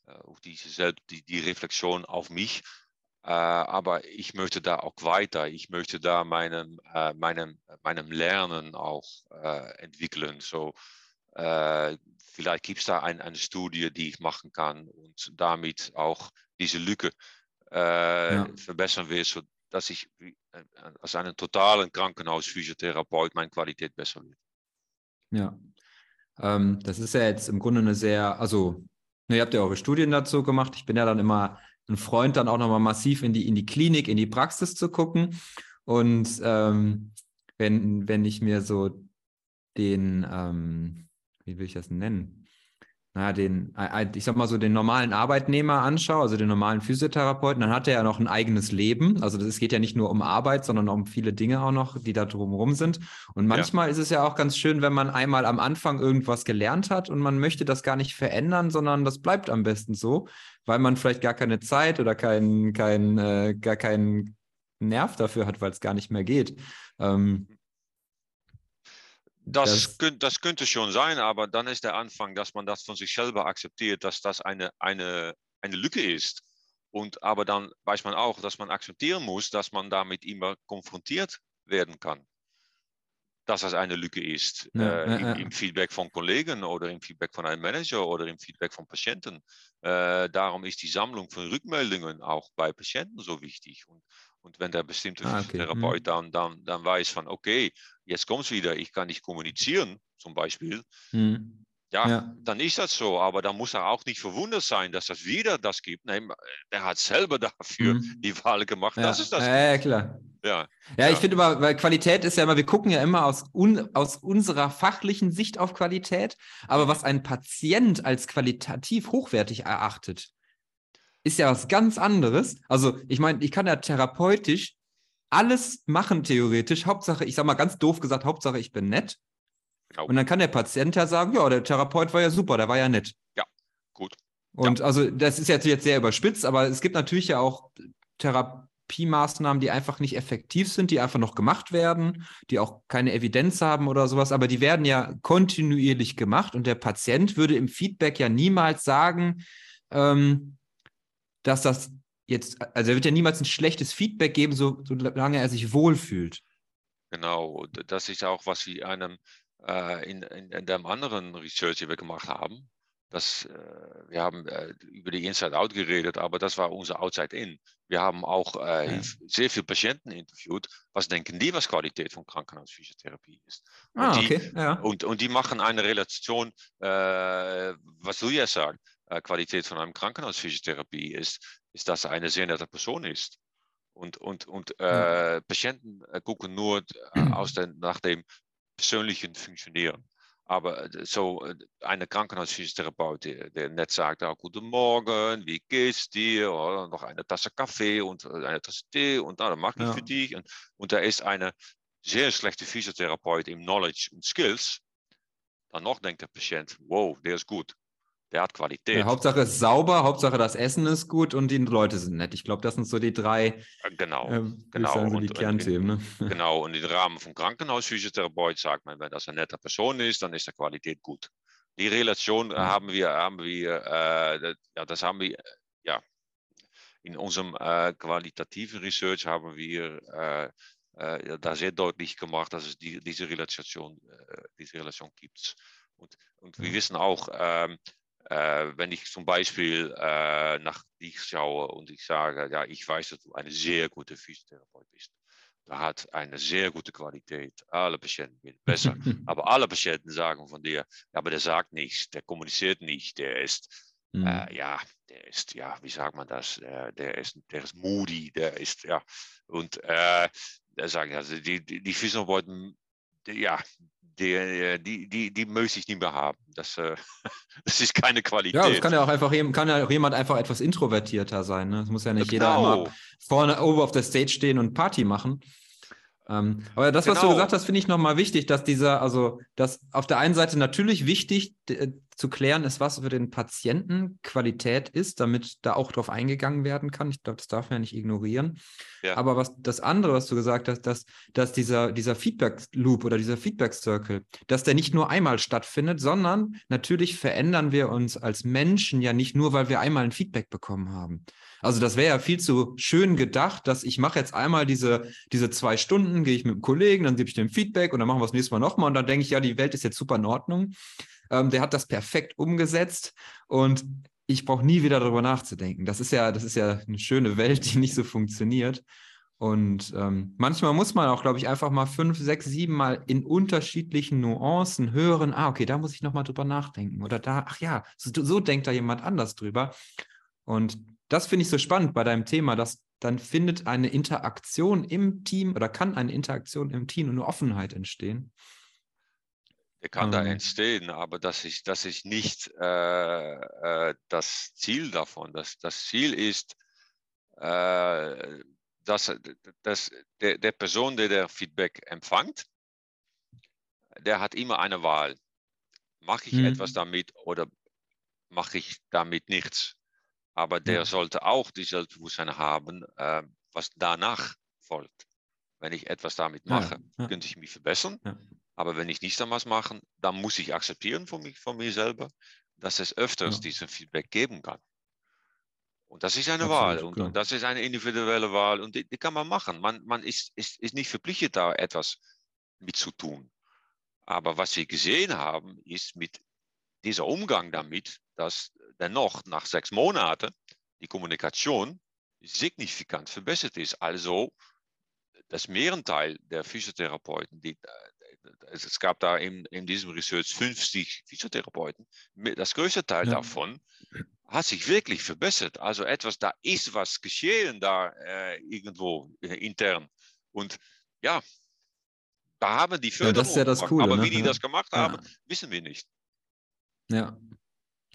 äh, auf diese Selbst, die, die Reflexion auf mich. Äh, aber ich möchte da auch weiter. Ich möchte da meinem, äh, meinem, meinem Lernen auch äh, entwickeln. So, äh, vielleicht gibt es da ein, eine Studie, die ich machen kann und damit auch diese Lücke äh, Ja. verbessern will, sodass ich äh, als einen totalen Krankenhausphysiotherapeut meine Qualität besser wird. Ja. Ähm, das ist ja jetzt im Grunde eine sehr, also, ne, ihr habt ja eure Studien dazu gemacht. Ich bin ja dann immer ein Freund, dann auch nochmal massiv in die, in die Klinik, in die Praxis zu gucken. Und ähm, wenn, wenn ich mir so den, ähm, wie will ich das nennen? Naja, den, äh, äh, ich sag mal so, den normalen Arbeitnehmer anschaue, also den normalen Physiotherapeuten, dann hat er ja noch ein eigenes Leben. Also es geht ja nicht nur um Arbeit, sondern um viele Dinge auch noch, die da drumherum sind. Und manchmal ist es ja auch ganz schön, wenn man einmal am Anfang irgendwas gelernt hat und man möchte das gar nicht verändern, sondern das bleibt am besten so, weil man vielleicht gar keine Zeit oder kein, kein, äh, gar keinen Nerv dafür hat, weil es gar nicht mehr geht. Ähm, Das, Das- könnt, das könnte schon sein, aber dann ist der Anfang, dass man das von sich selber akzeptiert, dass das eine, eine, eine Lücke ist. Und aber dann weiß man auch, dass man akzeptieren muss, dass man damit immer konfrontiert werden kann. Dass das eine Lücke ist. Ja, äh, ja, im. Im Feedback von Kollegen oder im Feedback von einem Manager oder im Feedback von Patienten. Äh, darum ist die Sammlung von Rückmeldungen auch bei Patienten so wichtig. Und, und wenn der bestimmte Ah, okay. Therapeut dann, dann, dann weiß von, okay, jetzt kommt es wieder, ich kann nicht kommunizieren, zum Beispiel, hm, ja, Ja. dann ist das so. Aber dann muss er auch nicht verwundert sein, dass das wieder das gibt. Nein, der hat selber dafür hm. die Wahl gemacht, Ja, dass es das ja, ja, klar. Ja, Ja, ich finde aber, weil Qualität ist ja immer, wir gucken ja immer aus, un, aus unserer fachlichen Sicht auf Qualität, aber Mhm. was ein Patient als qualitativ hochwertig erachtet, ist ja was ganz anderes. Also, ich meine, ich kann ja therapeutisch alles machen, theoretisch. Hauptsache, ich sag mal ganz doof gesagt, Hauptsache, ich bin nett. Genau. Und dann kann der Patient ja sagen, ja, der Therapeut war ja super, der war ja nett. gut. Und also das ist jetzt, jetzt sehr überspitzt, aber es gibt natürlich ja auch Therapiemaßnahmen, die einfach nicht effektiv sind, die einfach noch gemacht werden, die auch keine Evidenz haben oder sowas, aber die werden ja kontinuierlich gemacht und der Patient würde im Feedback ja niemals sagen, ähm, dass das jetzt, also er wird ja niemals ein schlechtes Feedback geben, so, solange er sich wohlfühlt. Genau, das ist auch, was wir einem, äh, in, in, in dem anderen Research, die wir gemacht haben. Das, äh, wir haben äh, über die Inside Out geredet, aber das war unser Outside In. Wir haben auch äh, Ja. sehr viele Patienten interviewt. Was denken die, was Qualität von Krankenhausphysiotherapie ist? Und Ah, die, okay, ja. Und, und die machen eine Relation, äh, was du ja sagst, Qualität von einem Krankenhausphysiotherapie ist, ist, dass er eine sehr nette Person ist. Und, und, und äh, Patienten äh, gucken nur äh, aus den, nach dem persönlichen Funktionieren. Aber äh, so eine Krankenhausphysiotherapeut, der, der nett sagt, oh, guten Morgen, wie geht's dir? Oder noch eine Tasse Kaffee und eine Tasse Tee und oh, dann mache ich ja. für dich. Und, und da ist eine sehr schlechte Physiotherapeut im Knowledge und Skills. Dann noch denkt der Patient, wow, der ist gut der hat Qualität. Ja, Hauptsache ist sauber, Hauptsache das Essen ist gut und die Leute sind nett. Ich glaube, das sind so die drei genau, äh, genau. Sagen, so die Kernthemen. Ne? Genau, und im Rahmen vom Krankenhausphysiotherapeut sagt man, wenn das eine nette Person ist, dann ist die Qualität gut. Die Relation ja. haben wir, haben wir äh, ja, das haben wir, ja, in unserem äh, qualitativen Research haben wir äh, äh, da sehr deutlich gemacht, dass es die, diese Relation, äh, diese Relation gibt. Und, und wir wissen auch, ähm, äh, wenn ich zum Beispiel äh, nach dich schaue und ich sage, ja, ich weiß, dass du eine sehr gute Physiotherapeut bist. Da hat eine sehr gute Qualität. Alle Patienten werden besser. aber alle Patienten sagen von dir, ja, aber der sagt nichts, der kommuniziert nicht, der ist, mhm. äh, ja, der ist, ja, wie sagt man das? Der, der, ist, der ist moody, der ist, ja, und äh, sagen also die, die, die Physiotherapeuten, ja, die, die, die, die möchte ich nicht mehr haben. Das, äh, das ist keine Qualität. Ja, es kann ja auch einfach kann ja auch jemand einfach etwas introvertierter sein. Ne? Es muss ja nicht genau. jeder immer vorne oben auf der Stage stehen und Party machen. Ähm, aber das, was genau. du gesagt hast, finde ich nochmal wichtig, dass dieser, also, dass auf der einen Seite natürlich wichtig äh, zu klären ist, was für den Patienten Qualität ist, damit da auch drauf eingegangen werden kann. Ich glaube, das darf man ja nicht ignorieren. Ja. Aber was das andere, was du gesagt hast, dass, dass dieser, dieser Feedback-Loop oder dieser Feedback-Circle, dass der nicht nur einmal stattfindet, sondern natürlich verändern wir uns als Menschen ja nicht nur, weil wir einmal ein Feedback bekommen haben. Also das wäre ja viel zu schön gedacht, dass ich mache jetzt einmal diese, diese zwei Stunden, gehe ich mit dem Kollegen, dann gebe ich dem Feedback und dann machen wir das nächste Mal nochmal und dann denke ich, ja, die Welt ist jetzt super in Ordnung. Ähm, der hat das perfekt umgesetzt und ich brauche nie wieder darüber nachzudenken. Das ist ja, das ist ja eine schöne Welt, die nicht so funktioniert. Und ähm, manchmal muss man auch, glaube ich, einfach mal fünf, sechs, sieben Mal in unterschiedlichen Nuancen hören, ah, okay, da muss ich nochmal drüber nachdenken. Oder da, ach ja, so, so denkt da jemand anders drüber. Und das finde ich so spannend bei deinem Thema, dass dann findet eine Interaktion im Team oder kann eine Interaktion im Team und eine Offenheit entstehen. Der kann ähm. da entstehen, aber das ist, das ist nicht äh, äh, das Ziel davon. Das, das Ziel ist, äh, dass, dass der, der Person, der der Feedback empfängt, der hat immer eine Wahl. Mache ich mhm. etwas damit oder mache ich damit nichts? Aber der ja. sollte auch die Selbstbewusstsein haben, äh, was danach folgt. Wenn ich etwas damit mache, ja, ja. könnte ich mich verbessern. Aber wenn ich nichts damit mache, dann muss ich akzeptieren von, mich, von mir selber, dass es öfters diesen Feedback geben kann. Und das ist eine Absolut, Wahl und, und, das ist eine individuelle Wahl und die, die kann man machen. Man, man ist, ist, ist nicht verpflichtet, da etwas mit zu tun. Aber was wir gesehen haben, ist mit dieser Umgang damit, dass dennoch nach sechs Monaten die Kommunikation signifikant verbessert ist. Also das Mehrenteil der Physiotherapeuten, die, es gab da in, in diesem Research 50 Physiotherapeuten, das größte Teil ja. davon hat sich wirklich verbessert. Also etwas, da ist was geschehen da äh, irgendwo äh, intern. Und ja, da haben die Förderung ja, das ist ja das Coole, aber ne? wie die das gemacht haben, ja. wissen wir nicht. Ja,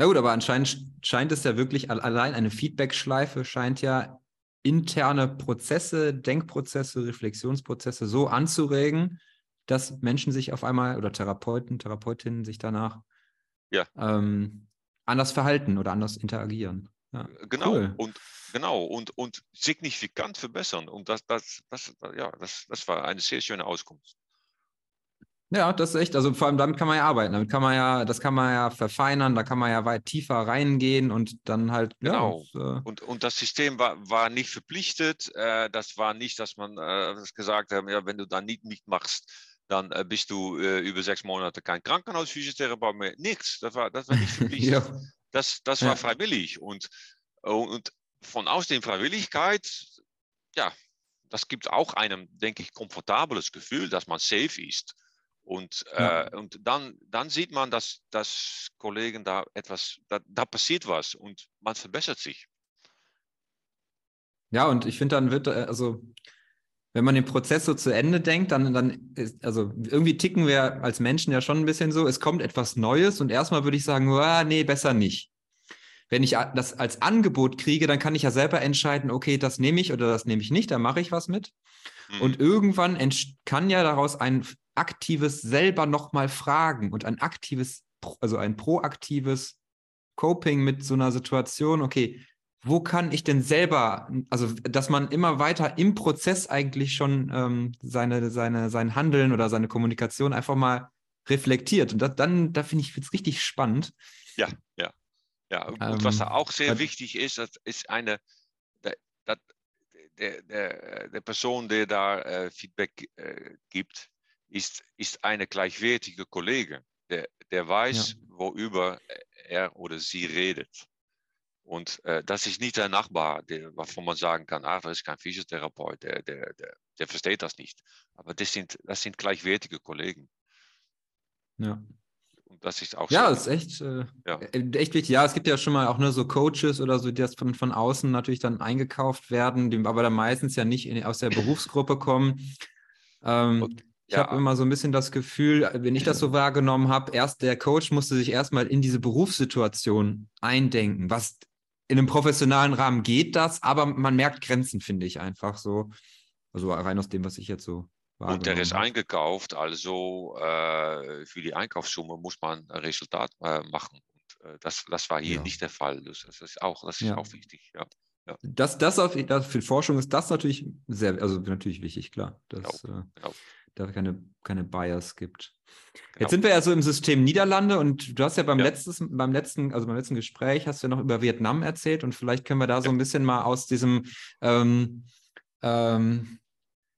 na gut, aber anscheinend scheint es ja wirklich, allein eine Feedback-Schleife scheint ja interne Prozesse, Denkprozesse, Reflexionsprozesse so anzuregen, dass Menschen sich auf einmal oder Therapeuten, Therapeutinnen sich danach ja. ähm, anders verhalten oder anders interagieren. Ja, genau, cool. und genau, und, und signifikant verbessern. Und das, das, das, ja, das, das war eine sehr schöne Auskunft. Ja, das ist echt, also vor allem damit kann man ja arbeiten. Damit kann man ja, das kann man ja verfeinern, da kann man ja weit tiefer reingehen und dann halt. Genau. Ja, äh, und, und das System war, war nicht verpflichtet. Äh, das war nicht, dass man äh, gesagt hat, ja, wenn du da nicht mitmachst, dann äh, bist du äh, über sechs Monate kein Krankenhausphysiotherapeut mehr. Nichts. Das war, das war nicht verpflichtet. ja. Das, das war ja. freiwillig. Und, und von aus der Freiwilligkeit, ja, das gibt auch einem, denke ich, komfortables Gefühl, dass man safe ist. Und, ja. äh, und dann, dann sieht man, dass, dass Kollegen da etwas, da, da passiert was und man verbessert sich. Ja, und ich finde, dann wird, äh, also wenn man den Prozess so zu Ende denkt, dann, dann ist, also irgendwie ticken wir als Menschen ja schon ein bisschen so, es kommt etwas Neues und erstmal würde ich sagen, oh, nee, besser nicht. Wenn ich das als Angebot kriege, dann kann ich ja selber entscheiden, okay, das nehme ich oder das nehme ich nicht, da mache ich was mit. Mhm. Und irgendwann kann ja daraus ein aktives selber nochmal fragen und ein aktives, also ein proaktives Coping mit so einer Situation, okay, wo kann ich denn selber, also dass man immer weiter im Prozess eigentlich schon ähm, seine, seine, sein Handeln oder seine Kommunikation einfach mal reflektiert. Und das, dann, da finde ich es richtig spannend. Ja, ja. Ja, und ähm, was da auch sehr wichtig ist, das ist eine, der, der, der, der Person, der da äh, Feedback äh, gibt, ist, ist eine gleichwertige Kollege, der, der weiß, ja. worüber er oder sie redet. Und äh, das ist nicht der Nachbar, der, wovon man sagen kann, ah, das ist kein Physiotherapeut, der, der, der, der versteht das nicht. Aber das sind, das sind gleichwertige Kollegen. Ja. Und das ist auch Ja, so. ist echt, äh, ja. Äh, echt wichtig. Ja, es gibt ja schon mal auch nur so Coaches oder so, die das von, von außen natürlich dann eingekauft werden, die aber dann meistens ja nicht in, aus der Berufsgruppe kommen. Ähm, Und, ich ja. habe immer so ein bisschen das Gefühl, wenn ich das so wahrgenommen habe, erst der Coach musste sich erstmal in diese Berufssituation eindenken, was in einem professionalen Rahmen geht das, aber man merkt Grenzen, finde ich einfach so. Also rein aus dem, was ich jetzt so und der ist eingekauft, also äh, für die Einkaufssumme muss man ein Resultat äh, machen. Und, äh, das, das war hier ja. nicht der Fall. Das, das ist auch, das ist ja. auch wichtig. Ja. Ja. Das, das, auf, das für Forschung ist das natürlich sehr, also natürlich wichtig, klar, dass genau. Äh, genau. Da keine, keine Bias gibt. Genau. Jetzt sind wir ja so im System Niederlande und du hast ja beim, ja. Letztes, beim letzten, also beim letzten Gespräch hast du ja noch über Vietnam erzählt und vielleicht können wir da so ein bisschen mal aus diesem ähm, ähm,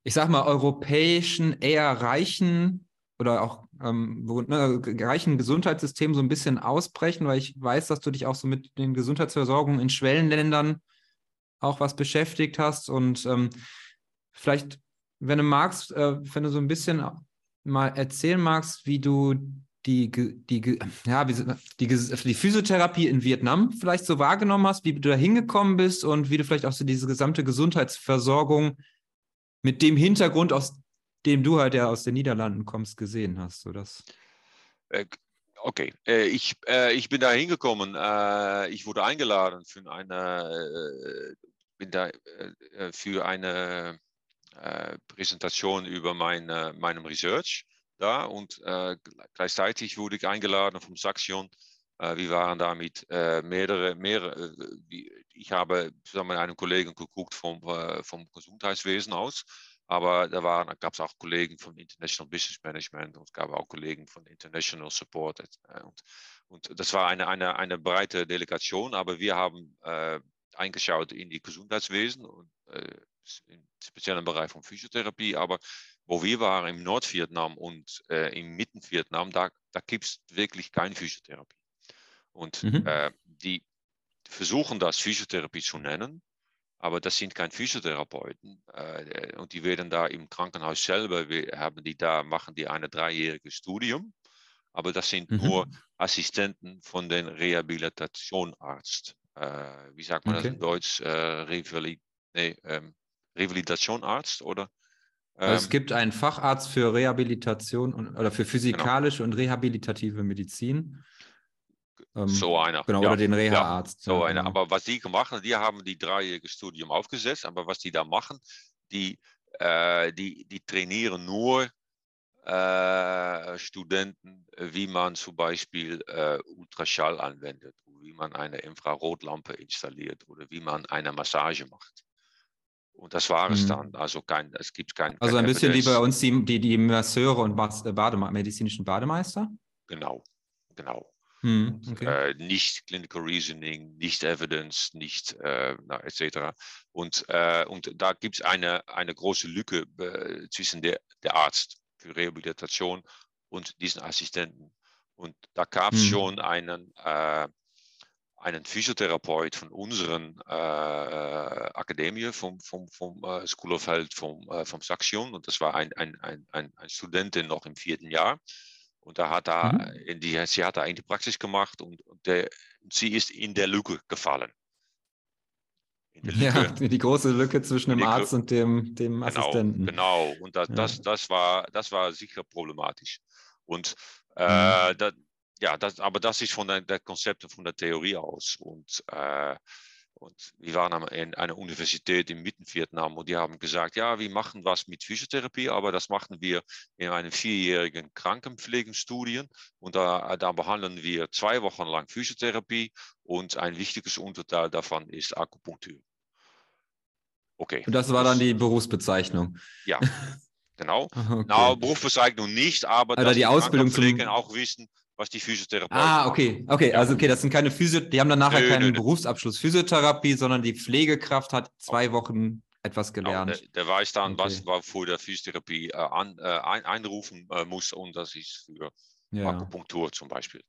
ich sag mal, europäischen, eher reichen oder auch ähm, ne, reichen Gesundheitssystem so ein bisschen ausbrechen, weil ich weiß, dass du dich auch so mit den Gesundheitsversorgungen in Schwellenländern auch was beschäftigt hast und ähm, vielleicht, wenn du magst, äh, wenn du so ein bisschen mal erzählen magst, wie du die, die, ja, die, die, Physiotherapie in Vietnam vielleicht so wahrgenommen hast, wie du da hingekommen bist und wie du vielleicht auch so diese gesamte Gesundheitsversorgung mit dem Hintergrund, aus dem du halt ja aus den Niederlanden kommst, gesehen hast. So das. Äh, okay, äh, ich, äh, ich bin da hingekommen. ich wurde eingeladen für eine, bin da, für eine Präsentation über meine, meinem Research da und gleichzeitig wurde ich eingeladen vom Saxion. wir waren da mit mehrere, mehrere ich habe zusammen mit einem Kollegen geguckt vom, äh, vom Gesundheitswesen aus. Aber da waren, gab es auch Kollegen von International Business Management und es gab auch Kollegen von International Support. Äh, und, und das war eine, eine, eine breite Delegation, aber wir haben äh, eingeschaut in die Gesundheitswesen und äh, im speziellen Bereich von Physiotherapie. Aber wo wir waren im Nordvietnam und äh, im Mittenvietnam, da, da gibt es wirklich keine Physiotherapie. Und mhm. äh, die, versuchen das Physiotherapie zu nennen, aber das sind keine Physiotherapeuten äh, und die werden da im Krankenhaus selber, wir haben die da, machen die ein dreijähriges Studium, aber das sind mhm. nur Assistenten von den Rehabilitationarzt. Äh, wie sagt man okay. das in Deutsch? Äh, Revali nee, ähm, Revalidationarzt oder? Also es ähm, gibt einen Facharzt für Rehabilitation und, oder für physikalische genau. und rehabilitative Medizin. Ähm, so einer. Genau, ja. oder den Reha-Arzt. Ja, so einer. Genau. Aber was die gemacht haben, die haben die dreijährige Studium aufgesetzt, aber was die da machen, die, äh, die, die trainieren nur äh, Studenten, wie man zum Beispiel äh, Ultraschall anwendet, wie man eine Infrarotlampe installiert oder wie man eine Massage macht. Und das war es mhm. dann. Also kein, es gibt kein. Also ein bisschen wie bei uns die, die, die Masseure und Bademe medizinischen Bademeister? Genau, genau. Hm, okay. äh, nicht Clinical Reasoning, nicht Evidence, nicht äh, etc. Und, äh, und da gibt es eine, eine große Lücke äh, zwischen der, der Arzt für Rehabilitation und diesen Assistenten. Und da gab es hm. schon einen, äh, einen Physiotherapeut von unseren äh, Akademie, vom, vom, vom School of Health vom, vom Saxion. Und das war ein, ein, ein, ein, ein Studentin noch im vierten Jahr. Und da hat er, mhm. in die, sie hat da eine Praxis gemacht und, und der, sie ist in der Lücke gefallen. in der Ja, Lücke. die große Lücke zwischen dem Arzt und dem, dem Genau, Assistenten. genau. Und das, Ja. das, das, war, das war sicher problematisch. Und Mhm. äh, da, ja, das, aber das ist von der, der Konzepte von der Theorie aus. Und, äh, und wir waren in einer Universität in Mitten-Vietnam und die haben gesagt, ja, wir machen was mit Physiotherapie, aber das machen wir in einem vierjährigen Krankenpflegenstudien. Und da, da behandeln wir zwei Wochen lang Physiotherapie und ein wichtiges Unterteil davon ist Akupunktur. Okay. Und das war dann die Berufsbezeichnung. Ja, genau. Okay. Nou, Berufsbezeichnung nicht, aber Oder dass die Ausbildung zum- auch wissen, was die Physiotherapeuten Ah, okay, okay, also okay, das sind keine Physio, die haben dann nachher Nö, keinen nö. Berufsabschluss Physiotherapie, sondern die Pflegekraft hat zwei Wochen etwas Genau, gelernt. der, der weiß dann, Okay. was wofür der Physiotherapie äh, an, äh, ein, einrufen äh, muss und das ist für ja. Akupunktur zum Beispiel.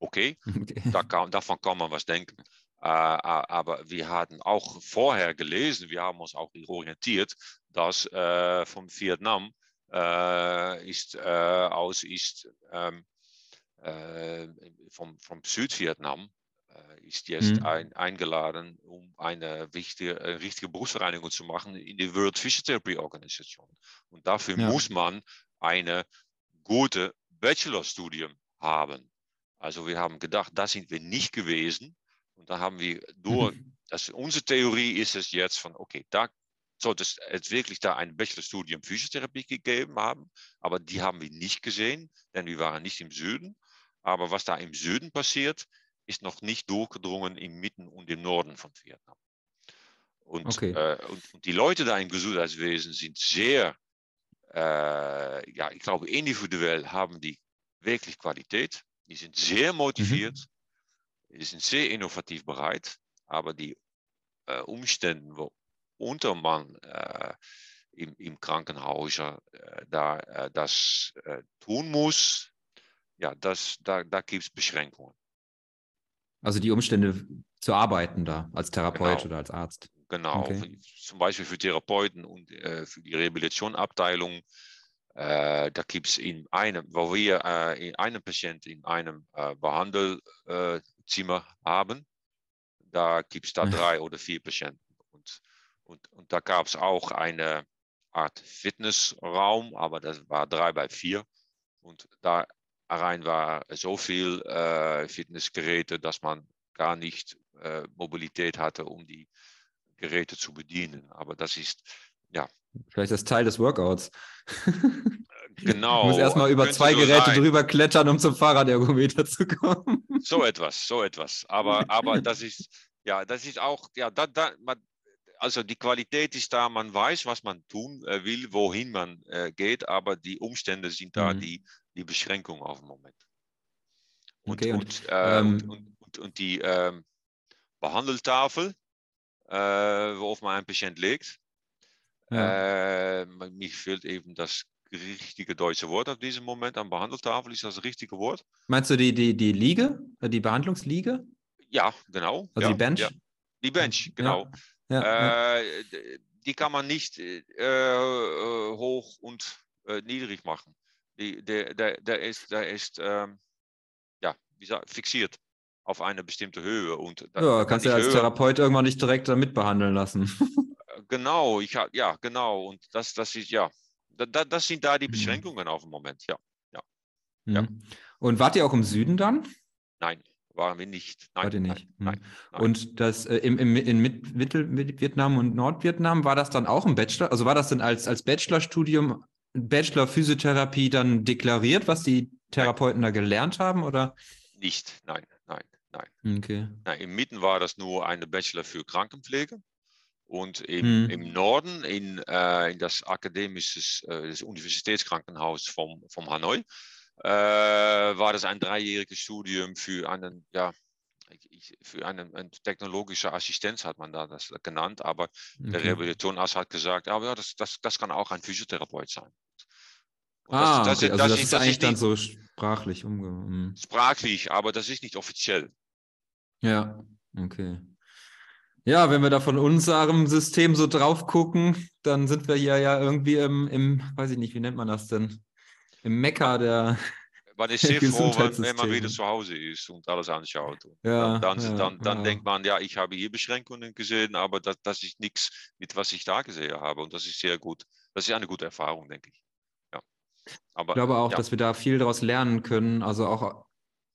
Okay, Okay. da kann, davon kann man was denken. Äh, a- aber wir hatten auch vorher gelesen, wir haben uns auch orientiert, dass äh, vom Vietnam äh, ist äh, aus ist ähm, äh, vom, vom Südvietnam äh, ist jetzt Mhm. ein, eingeladen, um eine wichtige, äh, richtige Berufsvereinigung zu machen in die World Physiotherapy Organisation. Und dafür Ja. muss man eine gute Bachelorstudium haben. Also wir haben gedacht, das sind wir nicht gewesen. Und da haben wir durch, das, unsere Theorie ist es jetzt von, okay, da sollte es jetzt wirklich da ein Bachelorstudium Physiotherapie gegeben haben, aber die haben wir nicht gesehen, denn wir waren nicht im Süden. Aber was da im Süden passiert, ist noch nicht durchgedrungen im Mitten und im Norden von Vietnam. Und, Okay. äh, und, und die Leute da im Gesundheitswesen sind sehr, äh, ja, ich glaube, individuell haben die wirklich Qualität. Die sind sehr motiviert, die sind sehr innovativ bereit, aber die äh, Umstände, wo unter man äh, im, im Krankenhaus äh, da äh, das tun muss, ja, das, da, da gibt es Beschränkungen. Also die Umstände zu arbeiten da als Therapeut Genau. oder als Arzt. Genau, Okay. zum Beispiel für Therapeuten und äh, für die Rehabilitationabteilung. Äh, da gibt es in einem, wo wir äh, in einem Patienten in einem äh, Behandelzimmer haben, da gibt es da drei oder vier Patienten. Und, und, und da gab es auch eine Art Fitnessraum, aber das war drei bei vier. Und da rein war so viel äh, Fitnessgeräte, dass man gar nicht äh, Mobilität hatte, um die Geräte zu bedienen. Aber das ist Vielleicht ist Teil des Workouts. genau. Du musst erstmal über könnte zwei so Geräte sein. drüber klettern, um zum Fahrradergometer zu kommen. So etwas, so etwas. Aber, aber das ist, ja, das ist auch, ja, da, da, man, also die Qualität ist da, man weiß, was man tun äh, will, wohin man äh, geht, aber die Umstände sind da, Mhm. die, die Beschränkung auf dem Moment. Und, Okay, und, und, äh, ähm, und, und, und die ähm, Behandeltafel, äh, worauf man einen Patient legt, Ja. äh, mir fehlt eben das richtige deutsche Wort auf diesem Moment. Am Behandeltafel ist das richtige Wort. Meinst du die, die, die Liege, die Behandlungsliege? Ja, genau. Also ja, die Bench? Ja. Die Bench, genau. Ja. Äh, die kann man nicht äh, äh, hoch und äh, niedrig machen. Die, der, der, der ist, der ist ähm, ja, wie sag, fixiert auf eine bestimmte Höhe. Und da- ja, kannst du kann ja als höher- Therapeut irgendwann nicht direkt damit behandeln lassen. Genau, ich ja, genau. Und das, das ist, ja, da, da, das sind da die Mhm. Beschränkungen auf dem Moment, ja. Ja. Mhm. Und wart ihr auch im Süden dann? Nein, waren wir nicht. Nein, Wart ihr nicht? Nein, nein, Mhm. nein. Und das äh, im, im, in Mit- Mittel- Mittelvietnam und Nordvietnam, war das dann auch ein Bachelor? Also war das denn als, als Bachelorstudium, Bachelor Physiotherapie dann deklariert, was die Therapeuten da gelernt haben? Oder? nicht. Nein, nein, nein. Okay. Na, Im Mitten war das nur eine Bachelor für Krankenpflege. Und im, Mhm. im Norden, in, äh, in das akademische äh, das Universitätskrankenhaus vom, vom Hanoi, war das ein dreijähriges Studium für einen, ja, ich- für einen, eine technologische Assistenz hat man da das genannt, aber der okay. Rehabilitationarzt hat gesagt, aber ja, das, das, das kann auch ein Physiotherapeut sein. Und Ah, okay. also das, ist- ist eigentlich dann so sprachlich umge... mhm. sprachlich, aber das ist nicht offiziell. Ja, okay. Ja, wenn wir da von unserem System so drauf gucken, dann sind wir hier ja irgendwie im, im, weiß ich nicht, wie nennt man das denn? Im Mekka der, man ist sehr froh, wenn, wenn, man wieder zu Hause ist und alles anschaut. Und ja, dann, dann, ja, dann, dann ja. denkt man, ja, ich habe hier Beschränkungen gesehen, aber das, das ist nichts mit was ich da gesehen habe. Und das ist sehr gut. Das ist eine gute Erfahrung, denke ich. Ja. Aber, ich glaube auch, dass wir da viel daraus lernen können. Also auch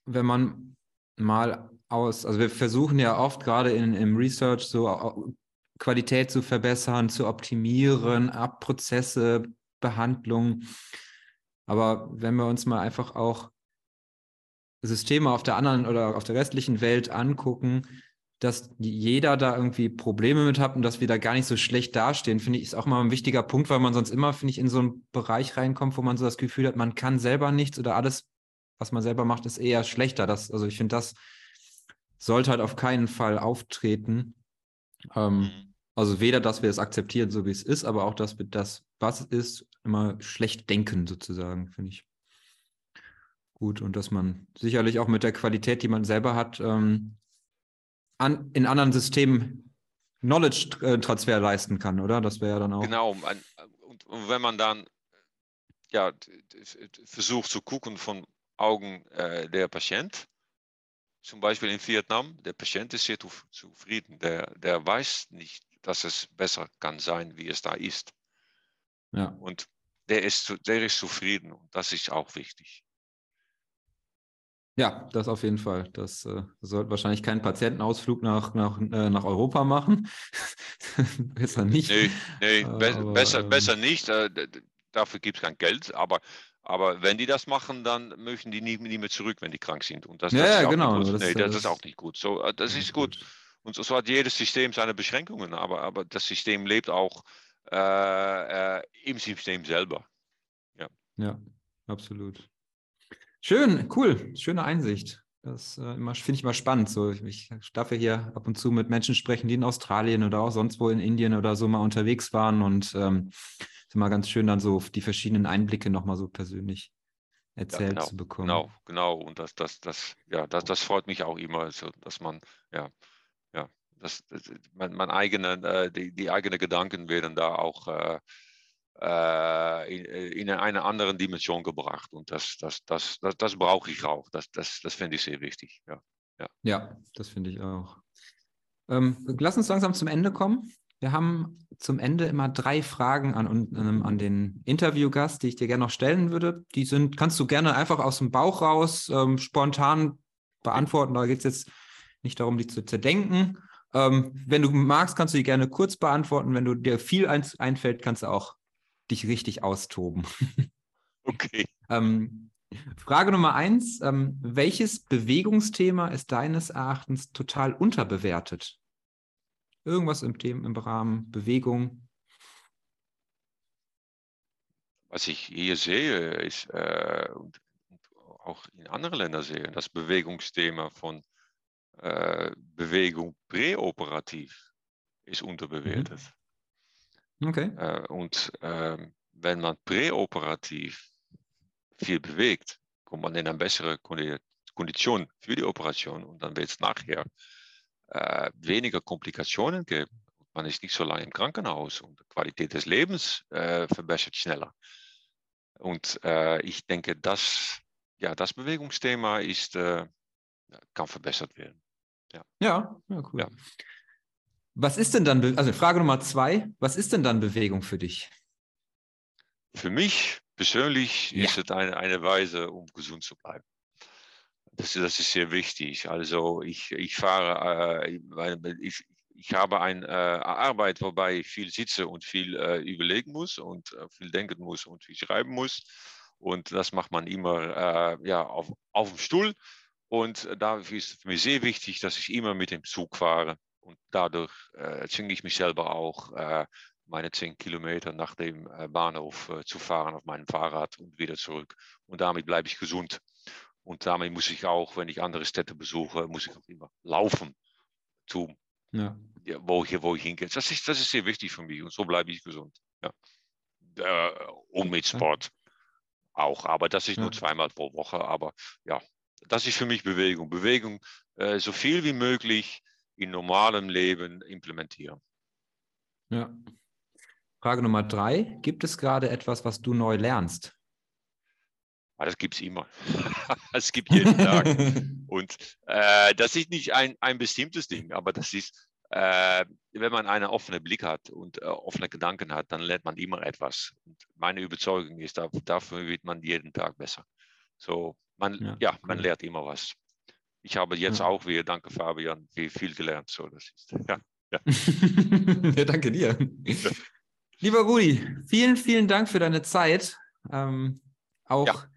wenn man mal aus, also wir versuchen ja oft gerade in, im Research so Qualität zu verbessern, zu optimieren, Abprozesse, Behandlungen. Aber wenn wir uns mal einfach auch Systeme auf der anderen oder auf der restlichen Welt angucken, dass jeder da irgendwie Probleme mit hat und dass wir da gar nicht so schlecht dastehen, finde ich, ist auch mal ein wichtiger Punkt, weil man sonst immer, finde ich, in so einen Bereich reinkommt, wo man so das Gefühl hat, man kann selber nichts oder alles, was man selber macht, ist eher schlechter. Das, also ich finde, das sollte halt auf keinen Fall auftreten. Ähm, mhm. also weder, dass wir es akzeptieren, so wie es ist, aber auch, dass wir das, was es ist, immer schlecht denken, sozusagen, finde ich gut. Und dass man sicherlich auch mit der Qualität, die man selber hat, ähm, an, in anderen Systemen Knowledge-Transfer leisten kann, oder? Das wäre ja dann auch. Genau. Und, und, wenn man dann ja, versucht zu gucken von Augen äh, der Patient, zum Beispiel in Vietnam, der Patient ist sehr zufrieden. Der, der weiß nicht, dass es besser kann sein, wie es da ist. Ja. Und der ist, der ist zufrieden und das ist auch wichtig. Ja, das auf jeden Fall. Das äh, sollte wahrscheinlich keinen Patientenausflug nach, nach, äh, nach Europa machen. besser nicht. Nee, nee be aber, besser, ähm, besser nicht. Äh, dafür gibt es kein Geld. Aber, aber wenn die das machen, dann möchten die nie, nie mehr zurück, wenn die krank sind. Und das, ja, das ja genau. Das, nee, das, das, ist auch nicht gut. So, äh, das ist gut. Und so, so, hat jedes System seine Beschränkungen. Aber, aber das System lebt auch äh, äh, im System selber. Ja, ja absolut. Schön, cool, schöne Einsicht. Das äh, finde ich immer spannend. So, ich, ich darf ja hier ab und zu mit Menschen sprechen, die in Australien oder auch sonst wo in Indien oder so mal unterwegs waren. Und ähm, ist immer ganz schön, dann so die verschiedenen Einblicke nochmal so persönlich erzählt ja, genau, zu bekommen. Genau, genau. Und das, das, das, ja, das, das freut mich auch immer, so, dass man, ja, das, das mein, mein eigene, äh, die, die eigenen Gedanken werden da auch äh, äh, in, in eine andere Dimension gebracht. Und das, das, das, das, das brauche ich auch. Das, das, das finde ich sehr wichtig. Ja, ja. ja das finde ich auch. Ähm, lass uns langsam zum Ende kommen. Wir haben zum Ende immer drei Fragen an, ähm, an den Interviewgast, die ich dir gerne noch stellen würde. Die sind, kannst du gerne einfach aus dem Bauch raus ähm, spontan beantworten. Da geht es jetzt nicht darum, die zu zerdenken. Ähm, wenn du magst, kannst du die gerne kurz beantworten. Wenn du dir viel ein, einfällt, kannst du auch dich richtig austoben. Okay. ähm, Frage Nummer eins: ähm, Welches Bewegungsthema ist deines Erachtens total unterbewertet? Irgendwas im Thema, im Rahmen Bewegung? Was ich hier sehe, ist äh, und, auch in anderen Ländern sehe, das Bewegungsthema von äh, Bewegung präoperativ ist unterbewertet. Mhm. Okay. Äh, und äh, wenn man präoperativ viel bewegt, kommt man in eine bessere Kondition für die Operation und dann wird es nachher äh, weniger Komplikationen geben. Man ist nicht so lange im Krankenhaus und die Qualität des Lebens äh, verbessert schneller. Und ich denke, das, ja, das Bewegungsthema ist, kann verbessert werden. Ja, ja, ja cool. Ja. Was ist denn dann, also Frage Nummer zwei, was ist denn dann Bewegung für dich? Für mich persönlich ja. ist es eine, eine Weise, um gesund zu bleiben. Das, das ist sehr wichtig. Also ich, ich fahre, äh, ich, ich habe eine äh, Arbeit, wobei ich viel sitze und viel äh, überlegen muss und äh, viel denken muss und viel schreiben muss. Und das macht man immer äh, ja, auf, auf dem Stuhl. Und da ist es mir sehr wichtig, dass ich immer mit dem Zug fahre. Und dadurch äh, zwinge ich mich selber auch, äh, meine zehn Kilometer nach dem äh, Bahnhof äh, zu fahren auf meinem Fahrrad und wieder zurück. Und damit bleibe ich gesund. Und damit muss ich auch, wenn ich andere Städte besuche, muss ich auch immer laufen, zu, ja. Ja, wo, ich, wo ich hingehe. Das ist, das ist sehr wichtig für mich und so bleibe ich gesund. Ja. Äh, und mit Sport auch, aber das ist nur zweimal pro Woche. Aber ja, das ist für mich Bewegung. Bewegung äh, so viel wie möglich in normalem Leben implementieren. Ja. Frage Nummer drei. Gibt es gerade etwas, was du neu lernst? Aber das gibt es immer. es gibt jeden Tag. Und äh, das ist nicht ein, ein bestimmtes Ding, aber das ist, äh, wenn man einen offenen Blick hat und äh, offene Gedanken hat, dann lernt man immer etwas. Und meine Überzeugung ist, dafür wird man jeden Tag besser. So, man, ja, ja man lernt immer was. Ich habe jetzt ja. auch wieder, danke Fabian, viel gelernt. So, das ist, ja, ja. ja danke dir. Lieber Rudi, vielen, vielen Dank für deine Zeit. Ähm, auch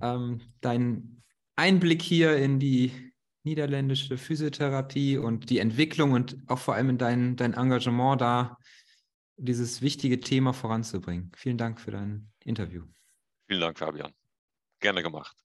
ähm, dein Einblick hier in die niederländische Physiotherapie und die Entwicklung und auch vor allem in dein, dein Engagement da, dieses wichtige Thema voranzubringen. Vielen Dank für dein Interview. Vielen Dank, Fabian. Gerne gemacht.